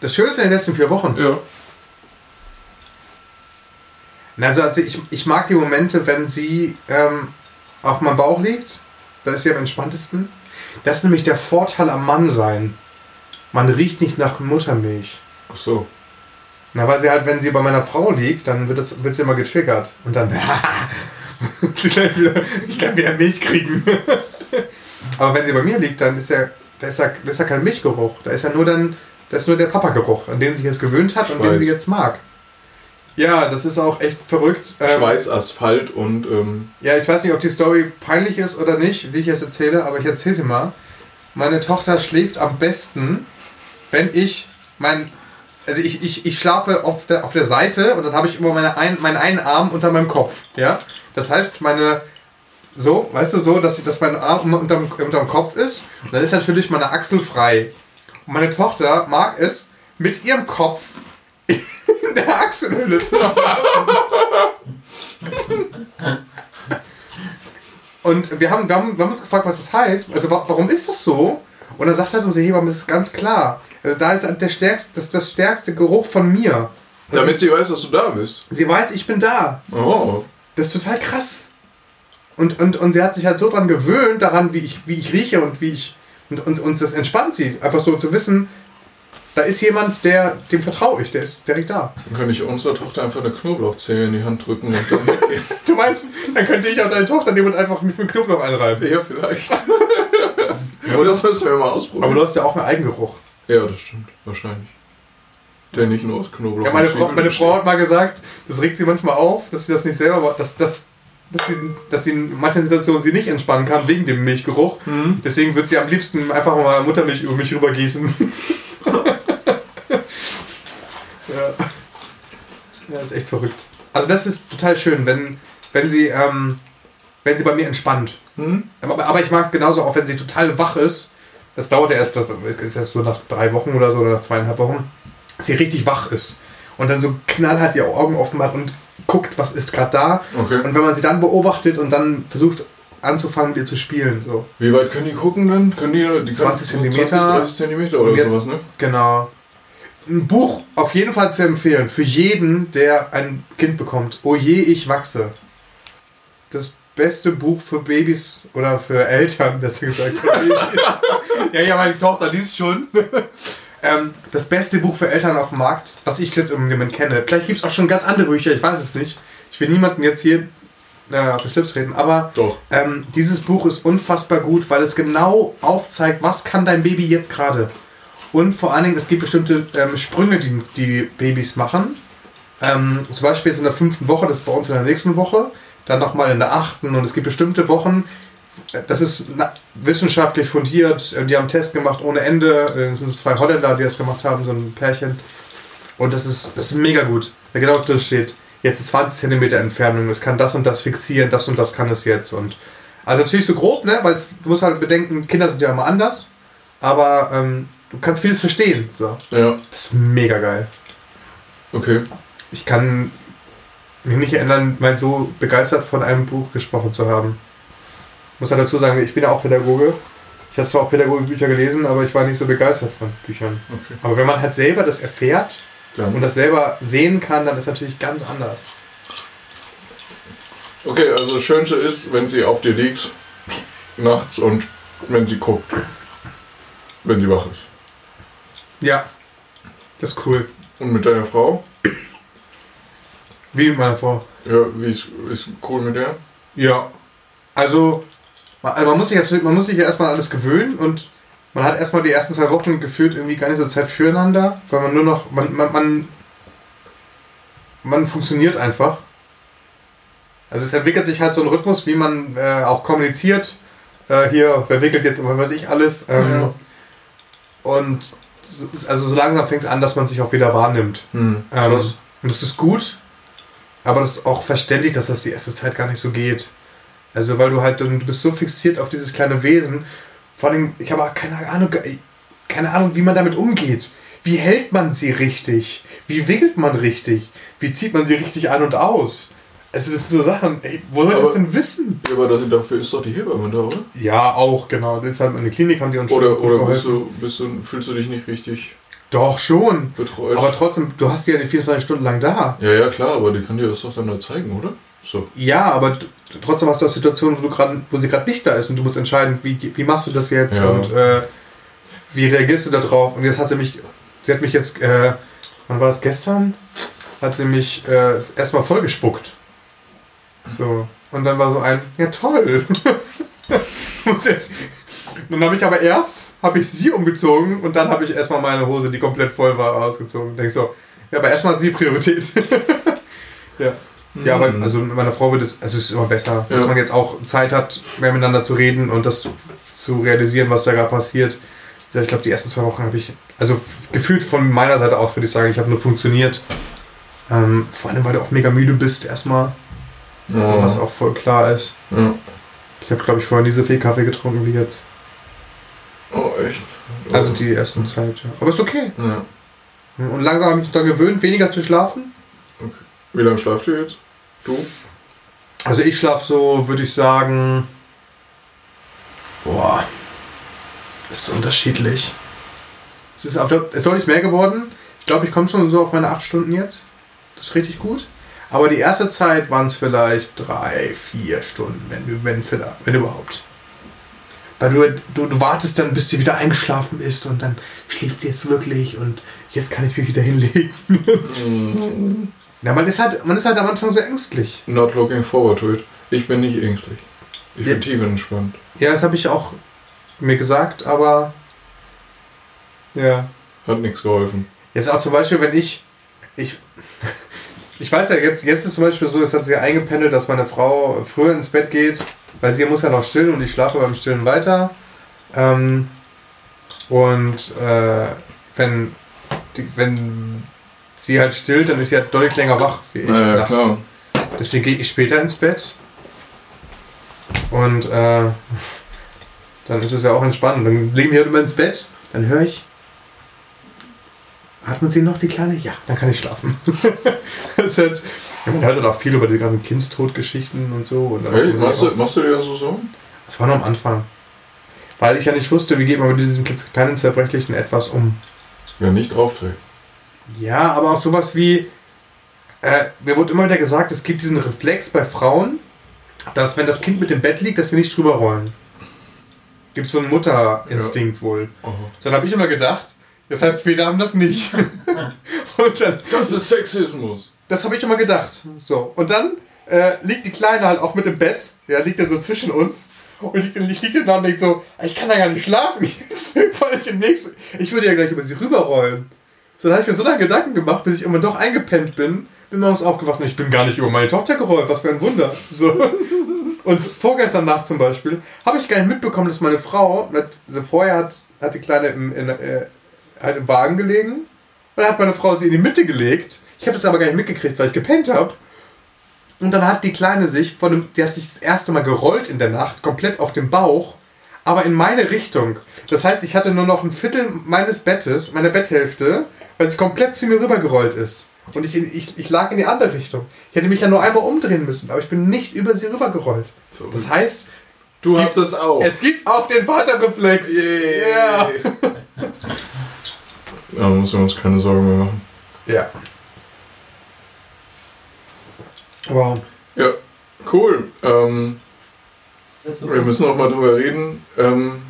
Das Schönste in den letzten vier Wochen. Ja. Also, also ich, ich mag die Momente, wenn sie ähm, auf meinem Bauch liegt. Da ist sie am entspanntesten. Das ist nämlich der Vorteil am Mann sein. Man riecht nicht nach Muttermilch. Ach so. Na, weil sie halt, wenn sie bei meiner Frau liegt, dann wird, es, wird sie immer getriggert. Und dann. ich kann wieder Milch kriegen. Aber wenn sie bei mir liegt, dann ist ja, da ist ja, da ist ja kein Milchgeruch. Da ist ja nur dann, da ist nur der Papa-Geruch, an den sie sich jetzt gewöhnt hat und den Schweiß. sie jetzt mag. Ja, das ist auch echt verrückt. Ähm, Schweiß, Asphalt und ähm, Ja, ich weiß nicht, ob die Story peinlich ist oder nicht, die ich jetzt erzähle, aber ich erzähle sie mal. Meine Tochter schläft am besten, wenn ich mein. Also ich, ich, ich schlafe auf der, auf der Seite und dann habe ich immer meine ein, meinen einen Arm unter meinem Kopf. Ja? Das heißt, meine. So, weißt du, so, dass, dass mein Arm unter, unter dem Kopf ist. Und dann ist natürlich meine Achsel frei. Und meine Tochter mag es, mit ihrem Kopf in der Achselhöhle zu schlafen. Und wir haben, wir, haben, wir haben uns gefragt, was das heißt. Also wa- warum ist das so? Und dann sagt halt unsere Hebamme, das ist ganz klar. Also da ist halt der stärkste, das, das stärkste Geruch von mir. Und damit sie weiß, dass du da bist. sie, sie weiß, ich bin da. Oh. Das ist total krass. Und, und, und sie hat sich halt so dran gewöhnt, daran, wie ich, wie ich rieche und wie ich. Und, und, und das entspannt sie. Einfach so zu wissen, da ist jemand, der, dem vertraue ich, der ist direkt da. Dann kann ich unserer Tochter einfach eine Knoblauchzehe in die Hand drücken und dann weggehen. Du meinst, dann könnte ich auch deine Tochter nehmen und einfach mich mit Knoblauch einreiben. ja, vielleicht. Aber das müssen wir mal ausprobieren. Aber du hast ja auch einen Eigengeruch. ja, das stimmt. Wahrscheinlich. Der nicht nur aus Knoblauch Ja, meine Frau, meine. Frau hat mal gesagt, das regt sie manchmal auf, dass sie das nicht selber, dass, dass, dass, sie, dass sie in manchen Situationen sie nicht entspannen kann wegen dem Milchgeruch. Mhm. Deswegen wird sie am liebsten einfach mal Muttermilch über mich rübergießen. ja. ja, ist echt verrückt. Also das ist total schön, wenn, wenn sie, ähm, wenn sie bei mir entspannt. Hm? Aber, aber ich mag es genauso, auch wenn sie total wach ist. Das dauert ja erst, das ist erst so nach drei Wochen oder so, oder nach zweieinhalb Wochen, dass sie richtig wach ist. Und dann so knallhart die Augen offen hat und guckt, was ist gerade da. Okay. Und wenn man sie dann beobachtet und dann versucht anzufangen, mit ihr zu spielen. So. Wie weit können die gucken dann? Können die, die 20 können Zentimeter. 20, 30 Zentimeter oder jetzt- sowas, ne? Genau. Ein Buch auf jeden Fall zu empfehlen für jeden, der ein Kind bekommt. Oh je, ich wachse. Das beste Buch für Babys oder für Eltern, besser gesagt. Ja, ja, meine Tochter liest schon. Ähm, das beste Buch für Eltern auf dem Markt, was ich jetzt im Moment kenne. Vielleicht gibt es auch schon ganz andere Bücher, ich weiß es nicht. Ich will niemanden jetzt hier äh, auf den Schlips treten, aber ähm, dieses Buch ist unfassbar gut, weil es genau aufzeigt, was kann dein Baby jetzt gerade. Und vor allen Dingen, es gibt bestimmte ähm, Sprünge, die die Babys machen. Ähm, zum Beispiel jetzt in der fünften Woche, das ist bei uns in der nächsten Woche, dann nochmal in der achten und es gibt bestimmte Wochen, das ist wissenschaftlich fundiert, äh, die haben einen Test gemacht ohne Ende, äh, es sind zwei Holländer, die das gemacht haben, so ein Pärchen. Und das ist, das ist mega gut, da genau drin steht, jetzt ist 20 cm Entfernung, es kann das und das fixieren, das und das kann es jetzt. Und also natürlich so grob, ne? weil du musst halt bedenken, Kinder sind ja immer anders, aber ähm, du kannst vieles verstehen. So. Ja, Das ist mega geil. okay. Ich kann mich nicht erinnern, mal so begeistert von einem Buch gesprochen zu haben. Ich muss halt dazu sagen, ich bin ja auch Pädagoge. Ich habe zwar auch Pädagogikbücher gelesen, aber ich war nicht so begeistert von Büchern. okay. Aber wenn man halt selber das erfährt und Dann, das selber sehen kann, dann ist natürlich ganz anders. Okay, also das Schönste ist, wenn sie auf dir liegt, nachts und wenn sie guckt. Wenn sie wach ist. Ja. Das ist cool. Und mit deiner Frau? Wie mit meiner Frau. Ja, wie ist, ist cool mit der? Ja. Also, man, also man muss sich jetzt, man muss sich ja erstmal alles gewöhnen und man hat erstmal die ersten zwei Wochen gefühlt irgendwie gar nicht so Zeit füreinander, weil man nur noch, man, man, man, man funktioniert einfach. Also es entwickelt sich halt so ein Rhythmus, wie man äh, auch kommuniziert. Äh, hier, wer wickelt jetzt, was weiß ich alles. Ähm, Ja. Und so- also so langsam fängt es an, dass man sich auch wieder wahrnimmt. Hm, Ähm, und das ist gut, aber das ist auch verständlich, dass das die erste Zeit gar nicht so geht. Also, weil du halt, du bist so fixiert auf dieses kleine Wesen. Vor allem, ich habe auch keine Ahnung, keine Ahnung, wie man damit umgeht. Wie hält man sie richtig? Wie wickelt man richtig? Wie zieht man sie richtig an und aus? Also, das sind so Sachen, ey, wo soll ich das denn wissen? Ja, aber das- dafür ist doch die Hebamme da, oder? Ja, auch, genau. Deshalb in der Klinik haben die uns Oder, oder bist du, bist du, fühlst du dich nicht richtig Doch, schon. betreut? Aber trotzdem, du hast die ja nicht 24 Stunden lang da. ja, ja, klar, aber die kann dir das doch dann da zeigen, oder? So. Ja, aber trotzdem hast du auch Situationen, wo, du grad, wo sie gerade nicht da ist und du musst entscheiden, wie, wie machst du das jetzt Ja. und äh, wie reagierst du da drauf. Und jetzt hat sie mich, sie hat mich jetzt, äh, wann war das gestern? Hat sie mich äh, erstmal vollgespuckt. So. Und dann war so ein, ja toll. Dann habe ich aber erst, habe ich sie umgezogen und dann habe ich erstmal meine Hose, die komplett voll war, ausgezogen. Denk so, ja, aber erstmal hat sie Priorität. ja. Ja, aber Mhm. also mit meiner Frau wird es, also es ist immer besser, dass Ja. man jetzt auch Zeit hat, mehr miteinander zu reden und das zu, realisieren, was da gerade passiert. Ich glaube, die ersten zwei Wochen habe ich, also gefühlt von meiner Seite aus würde ich sagen, ich habe nur funktioniert. Ähm, vor allem, weil du auch mega müde bist erstmal, Ja. was auch voll klar ist. ja. Ich habe, glaube ich, vorher nie so viel Kaffee getrunken wie jetzt. Oh, echt? Also die ersten Zeit, ja. Aber ist okay. Und langsam habe ich mich daran gewöhnt, weniger zu schlafen. Wie lange schlaft ihr jetzt? Du? Also ich schlafe so, würde ich sagen. Boah. Das ist unterschiedlich. Es ist auf der, es ist deutlich mehr geworden. Ich glaube, ich komme schon so auf meine acht Stunden jetzt. Das ist richtig gut. Aber die erste Zeit waren es vielleicht drei, vier Stunden, wenn, wenn, wenn überhaupt. Weil du, du, du wartest dann, bis sie wieder eingeschlafen ist und dann schläft sie jetzt wirklich und jetzt kann ich mich wieder hinlegen. Ja, man ist halt, man ist halt am Anfang so ängstlich. Not looking forward to it. Ich bin nicht ängstlich. Ich Ja. bin tiefenentspannt. Ja, das habe ich auch mir gesagt, aber ja. Hat nichts geholfen. Jetzt auch zum Beispiel, wenn ich, ich, ich weiß ja, jetzt, jetzt ist zum Beispiel so, es hat sich eingependelt, dass meine Frau früher ins Bett geht, weil sie muss ja noch stillen und ich schlafe beim Stillen weiter. Ähm, und äh, wenn, die, wenn sie halt stillt, dann ist sie halt deutlich länger wach wie ich Ja, ja, nachts. klar. Deswegen gehe ich später ins Bett. Und äh, dann ist es ja auch entspannt. Dann legen wir halt immer ins Bett. Dann höre ich. Atmet sie noch, die Kleine? Ja, dann kann ich schlafen. das halt, ja, man hört halt auch viel über die ganzen Kindstodgeschichten und so. Und Hey, ich machst du, machst du dir das so so? das war nur am Anfang. Weil ich ja nicht wusste, wie geht man mit diesem kleinen zerbrechlichen etwas um. Ja, nicht draufdrehen. Ja, aber auch sowas wie, äh, mir wurde immer wieder gesagt, es gibt diesen Reflex bei Frauen, dass wenn das Kind mit dem Bett liegt, dass sie nicht drüber rollen. Gibt so einen Mutterinstinkt wohl. Aha. Dann habe ich immer gedacht, das heißt, wir haben das nicht. und dann, Das ist Sexismus. das habe ich immer gedacht. So. Und dann äh, liegt die Kleine halt auch mit dem Bett, ja, liegt dann so zwischen uns. Und ich, ich liege dann da und denke so, ich kann da gar nicht schlafen jetzt, weil ich im nächsten, ich würde ja gleich über sie rüberrollen. So, dann habe ich mir so lange Gedanken gemacht, bis ich irgendwann doch eingepennt bin, bin morgens aufgewacht und ich bin gar nicht über meine Tochter gerollt, was für ein Wunder. So. Und vorgestern Nacht zum Beispiel habe ich gar nicht mitbekommen, dass meine Frau, also vorher hat, hat die Kleine im, in, äh, halt im Wagen gelegen und dann hat meine Frau sie in die Mitte gelegt. Ich habe das aber gar nicht mitgekriegt, weil ich gepennt habe. Und dann hat die Kleine sich von dem, die hat sich das erste Mal gerollt in der Nacht, komplett auf dem Bauch, aber in meine Richtung. Das heißt, ich hatte nur noch ein Viertel meines Bettes, meiner Betthälfte, weil sie komplett zu mir rübergerollt ist. Und ich, ich, ich lag in die andere Richtung. Ich hätte mich ja nur einmal umdrehen müssen, aber ich bin nicht über sie rübergerollt. Das heißt, Du es hast gibt, das auch. es gibt auch den Vaterreflex. Yay. Ja. Da müssen wir uns keine Sorgen mehr machen. Ja. Wow. Ja. Cool. Ähm, wir müssen noch mal drüber reden, ähm,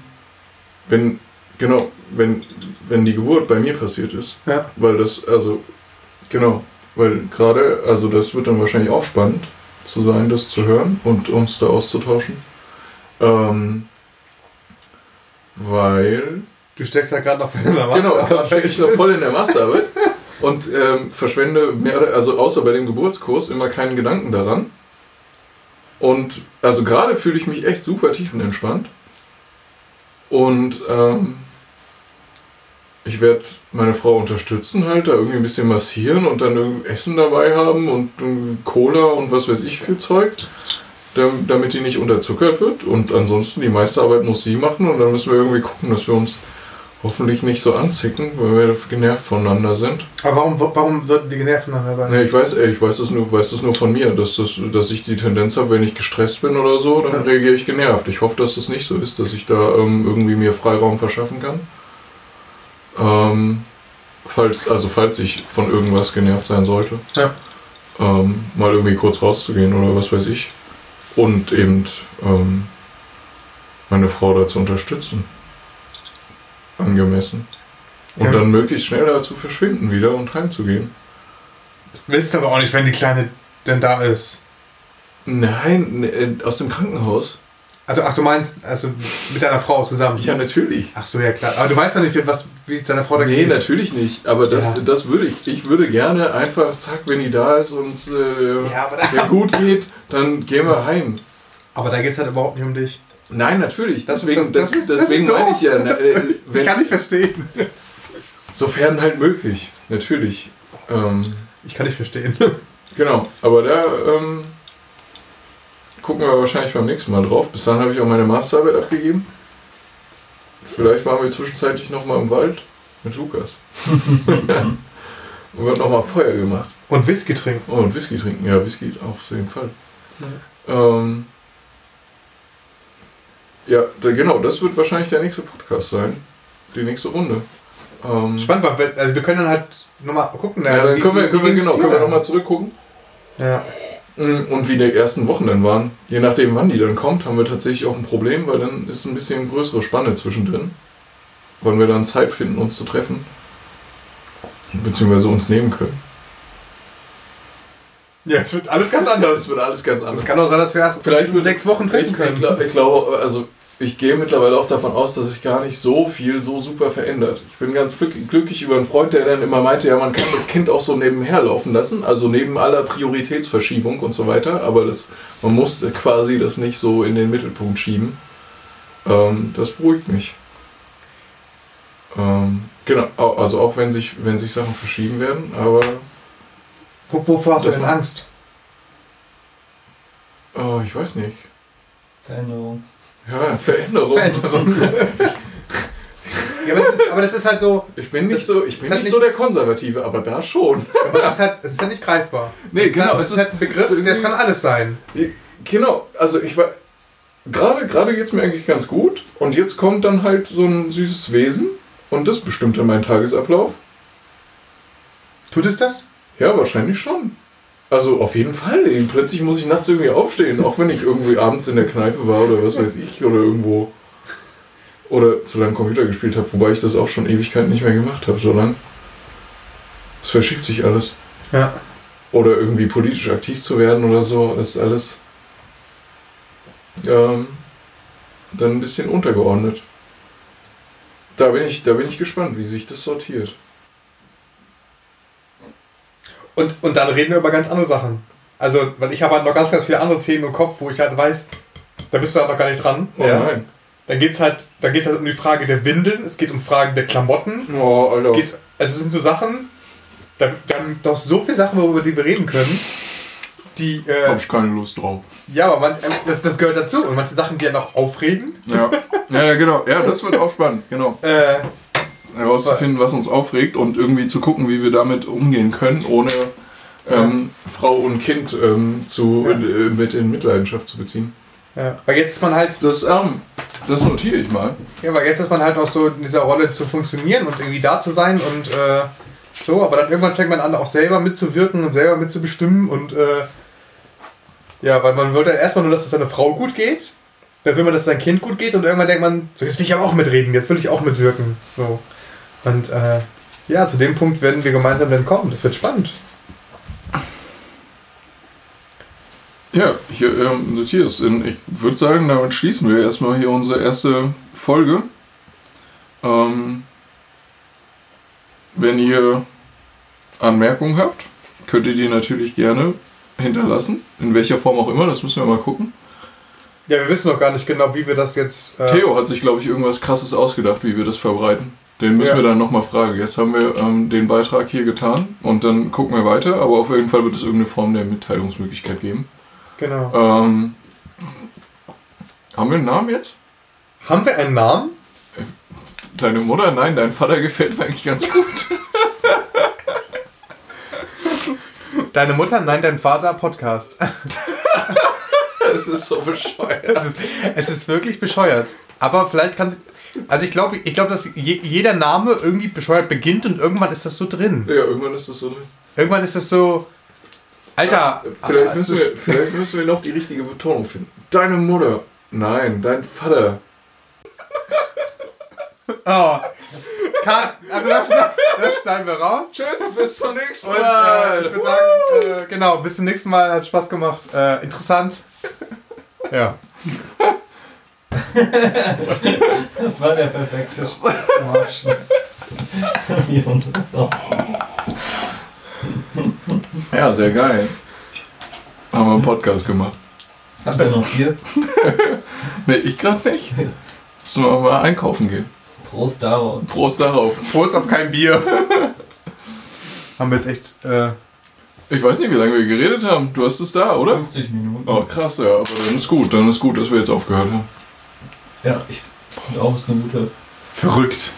wenn, genau, wenn, wenn die Geburt bei mir passiert ist. Ja. Weil das, also, genau, weil gerade, also das wird dann wahrscheinlich auch spannend zu sein, das zu hören und uns da auszutauschen. Ähm, weil Du steckst ja gerade noch voll in der Genau, Masterarbeit. gerade stecke ich noch voll in der Masterarbeit und ähm, verschwende mehr, oder- also außer bei dem Geburtskurs immer keinen Gedanken daran. Und also gerade fühle ich mich echt super tiefenentspannt. Und ähm, ich werde meine Frau unterstützen, halt da irgendwie ein bisschen massieren und dann Essen dabei haben und Cola und was weiß ich viel Zeug, dam- damit die nicht unterzuckert wird. Und ansonsten die meiste Arbeit muss sie machen und dann müssen wir irgendwie gucken, dass wir uns hoffentlich nicht so anzicken, weil wir genervt voneinander sind. Aber warum, warum sollten die genervt voneinander sein? Nee, ich weiß, ey, ich weiß das nur, weiß das nur von mir, dass, das, dass ich die Tendenz habe, wenn ich gestresst bin oder so, dann Ja. reagiere ich genervt. Ich hoffe, dass das nicht so ist, dass ich da ähm, irgendwie mir Freiraum verschaffen kann. Ähm, falls, also falls ich von irgendwas genervt sein sollte. Ja. Ähm, mal irgendwie kurz rauszugehen oder was weiß ich. Und eben ähm, meine Frau da zu unterstützen. Angemessen. Und Ja. dann möglichst schnell da zu verschwinden wieder und heimzugehen. Willst du aber auch nicht, wenn die Kleine denn da ist. Nein, ne, äh, aus dem Krankenhaus. Also, ach, du meinst, also mit deiner Frau zusammen? Ja, natürlich. Ach so, ja klar. Aber du weißt ja nicht, was, wie es deiner Frau da Nee, geht. natürlich nicht. Aber das, Ja. das würde ich. Ich würde gerne einfach, zack, wenn die da ist und äh, Ja, da, gut geht, dann gehen wir heim. aber da geht es halt überhaupt nicht um dich. Nein, natürlich. Deswegen das- das das, deswegen meine ich ja. na, äh, Ich wenn, kann nicht verstehen. sofern halt möglich. Natürlich. Ähm, Ich kann nicht verstehen. genau. Aber da ähm, gucken wir wahrscheinlich beim nächsten Mal drauf. Bis dahin habe ich auch meine Masterarbeit abgegeben. Vielleicht waren wir zwischenzeitlich nochmal im Wald mit Lukas. und wird nochmal Feuer gemacht. Und Whisky trinken. Oh, und Whisky trinken. Ja, Whisky auf jeden Fall. Ähm, ja, da, genau, das wird wahrscheinlich der nächste Podcast sein. Die nächste Runde. Ähm, Spannend weil- also wir können dann halt nochmal gucken. Ja, also dann wie- können wir, können wir, genau, können wir da? nochmal zurückgucken. Ja. Mm, Und wie die ersten Wochen dann waren. Je nachdem, wann die dann kommt, haben wir tatsächlich auch ein Problem, weil dann ist ein bisschen größere Spanne zwischendrin. Wann wir dann Zeit finden, uns zu treffen. Beziehungsweise uns nehmen können. Ja, es wird alles ganz anders. wird alles ganz anders. Es kann auch sein, dass wir erst Vielleicht in sechs Wochen treffen Ich, können. ich, glaub- ich glaube, also ich gehe mittlerweile auch davon aus, dass sich gar nicht so viel so super verändert. Ich bin ganz glück- glücklich über einen Freund, der dann immer meinte, ja, man kann das Kind auch so nebenher laufen lassen, also neben aller Prioritätsverschiebung und so weiter, aber das, man muss quasi das nicht so in den Mittelpunkt schieben. Ähm, das beruhigt mich. Ähm, genau, au- also auch wenn sich, wenn sich Sachen verschieben werden, aber wovor hast du Das denn war- Angst? oh, ich weiß nicht. Veränderung. Ja, Veränderung. Veränderung. ja, aber das, ist, aber das ist halt so, Ich bin nicht Das so, ich ist bin halt nicht nicht- so der Konservative, aber da schon. aber es ist halt, es ist halt nicht greifbar. Nee, es ist genau, Halt, es ist halt ein ist- Begriff, ist das kann alles sein. Genau, also ich war. Gerade, gerade geht es mir eigentlich ganz gut. Und jetzt kommt dann halt so ein süßes Wesen und das bestimmt dann meinen Tagesablauf. Tut es das? Ja, wahrscheinlich schon. Also auf jeden Fall. Plötzlich muss ich nachts irgendwie aufstehen, auch wenn ich irgendwie abends in der Kneipe war oder was weiß ich oder irgendwo. Oder zu lange Computer gespielt habe, wobei ich das auch schon Ewigkeiten nicht mehr gemacht habe, so lang. Es verschiebt sich alles. Ja. oder irgendwie politisch aktiv zu werden oder so, das ist alles ähm, dann ein bisschen untergeordnet. Da bin ich, da bin ich gespannt, wie sich das sortiert. Und, und dann reden wir über ganz andere Sachen. Also, weil ich habe halt noch ganz, ganz viele andere Themen im Kopf, wo ich halt weiß, da bist du halt noch gar nicht dran. Oh nein. Da geht es halt, geht's halt um die Frage der Windeln, es geht um Fragen der Klamotten. Oh, Alter. Es geht, also es sind so Sachen, da, wir haben doch so viele Sachen, über die wir reden können, die, äh, Hab ich keine Lust drauf. ja, aber man, äh, das, das gehört dazu. Und manche Sachen, die ja noch aufregen. Ja. ja, ja, genau. Ja, das wird auch spannend, genau. Äh, Herauszufinden, was uns aufregt und irgendwie zu gucken, wie wir damit umgehen können, ohne ähm, Frau und Kind ähm, zu, Ja. äh, mit in Mitleidenschaft zu beziehen. ja. Weil jetzt ist man halt, Das, ähm, das notiere ich mal. ja, weil jetzt ist man halt noch so in dieser Rolle zu funktionieren und irgendwie da zu sein und äh, so, aber dann irgendwann fängt man an, auch selber mitzuwirken und selber mitzubestimmen und äh, Ja, weil man wollte erstmal nur, dass es seiner Frau gut geht. Dann will man, dass es sein Kind gut geht und irgendwann denkt man, so jetzt will ich aber auch mitreden, jetzt will ich auch mitwirken. So. Und äh, ja, zu dem Punkt werden wir gemeinsam dann kommen. Das wird spannend. Ja, hier, ähm, Matthias, ich würde sagen, damit schließen wir erstmal hier unsere erste Folge. Ähm, wenn ihr Anmerkungen habt, könnt ihr die natürlich gerne hinterlassen. In welcher Form auch immer, das müssen wir mal gucken. Ja, wir wissen noch gar nicht genau, wie wir das jetzt. Äh Theo hat sich, glaube ich, irgendwas krasses ausgedacht, wie wir das verbreiten. Den müssen ja. wir dann nochmal fragen. Jetzt haben wir ähm, den Beitrag hier getan und dann gucken wir weiter, aber auf jeden Fall wird es irgendeine Form der Mitteilungsmöglichkeit geben. Genau. Ähm, haben wir einen Namen jetzt? Haben wir einen Namen? Deine Mutter? Nein, dein Vater gefällt mir eigentlich ganz gut. Deine Mutter? Nein, dein Vater? Podcast. es ist so bescheuert. Es ist, es ist wirklich bescheuert. Aber vielleicht kann sie. Also ich glaube, ich glaube, dass je, jeder Name irgendwie bescheuert beginnt und irgendwann ist das so drin. Ja, irgendwann ist das so drin. Irgendwann ist das so. Alter! Ja, vielleicht, müssen wir, vielleicht müssen wir noch die richtige Betonung finden. Deine Mutter. Nein, dein Vater. Oh. Cut. Also das, das, das schneiden wir raus. Tschüss, bis zum nächsten Mal. Und, äh, ich würde sagen, äh, genau, bis zum nächsten Mal. Hat Spaß gemacht. Äh, interessant. Ja. das war der perfekte Abschluss. ja, sehr geil. Haben wir einen Podcast gemacht. Habt ihr noch Bier? nee, ich gerade nicht. Müssen wir mal einkaufen gehen. Prost darauf. Prost darauf. Prost auf kein Bier. haben wir jetzt echt. Äh ich weiß nicht, wie lange wir geredet haben. Du hast es da, oder? 50 Minuten. Oh, krass, ja. Aber dann ist gut. Dann ist gut, dass wir jetzt aufgehört haben. Ja, ich finde auch, ist eine gute. Verrückt.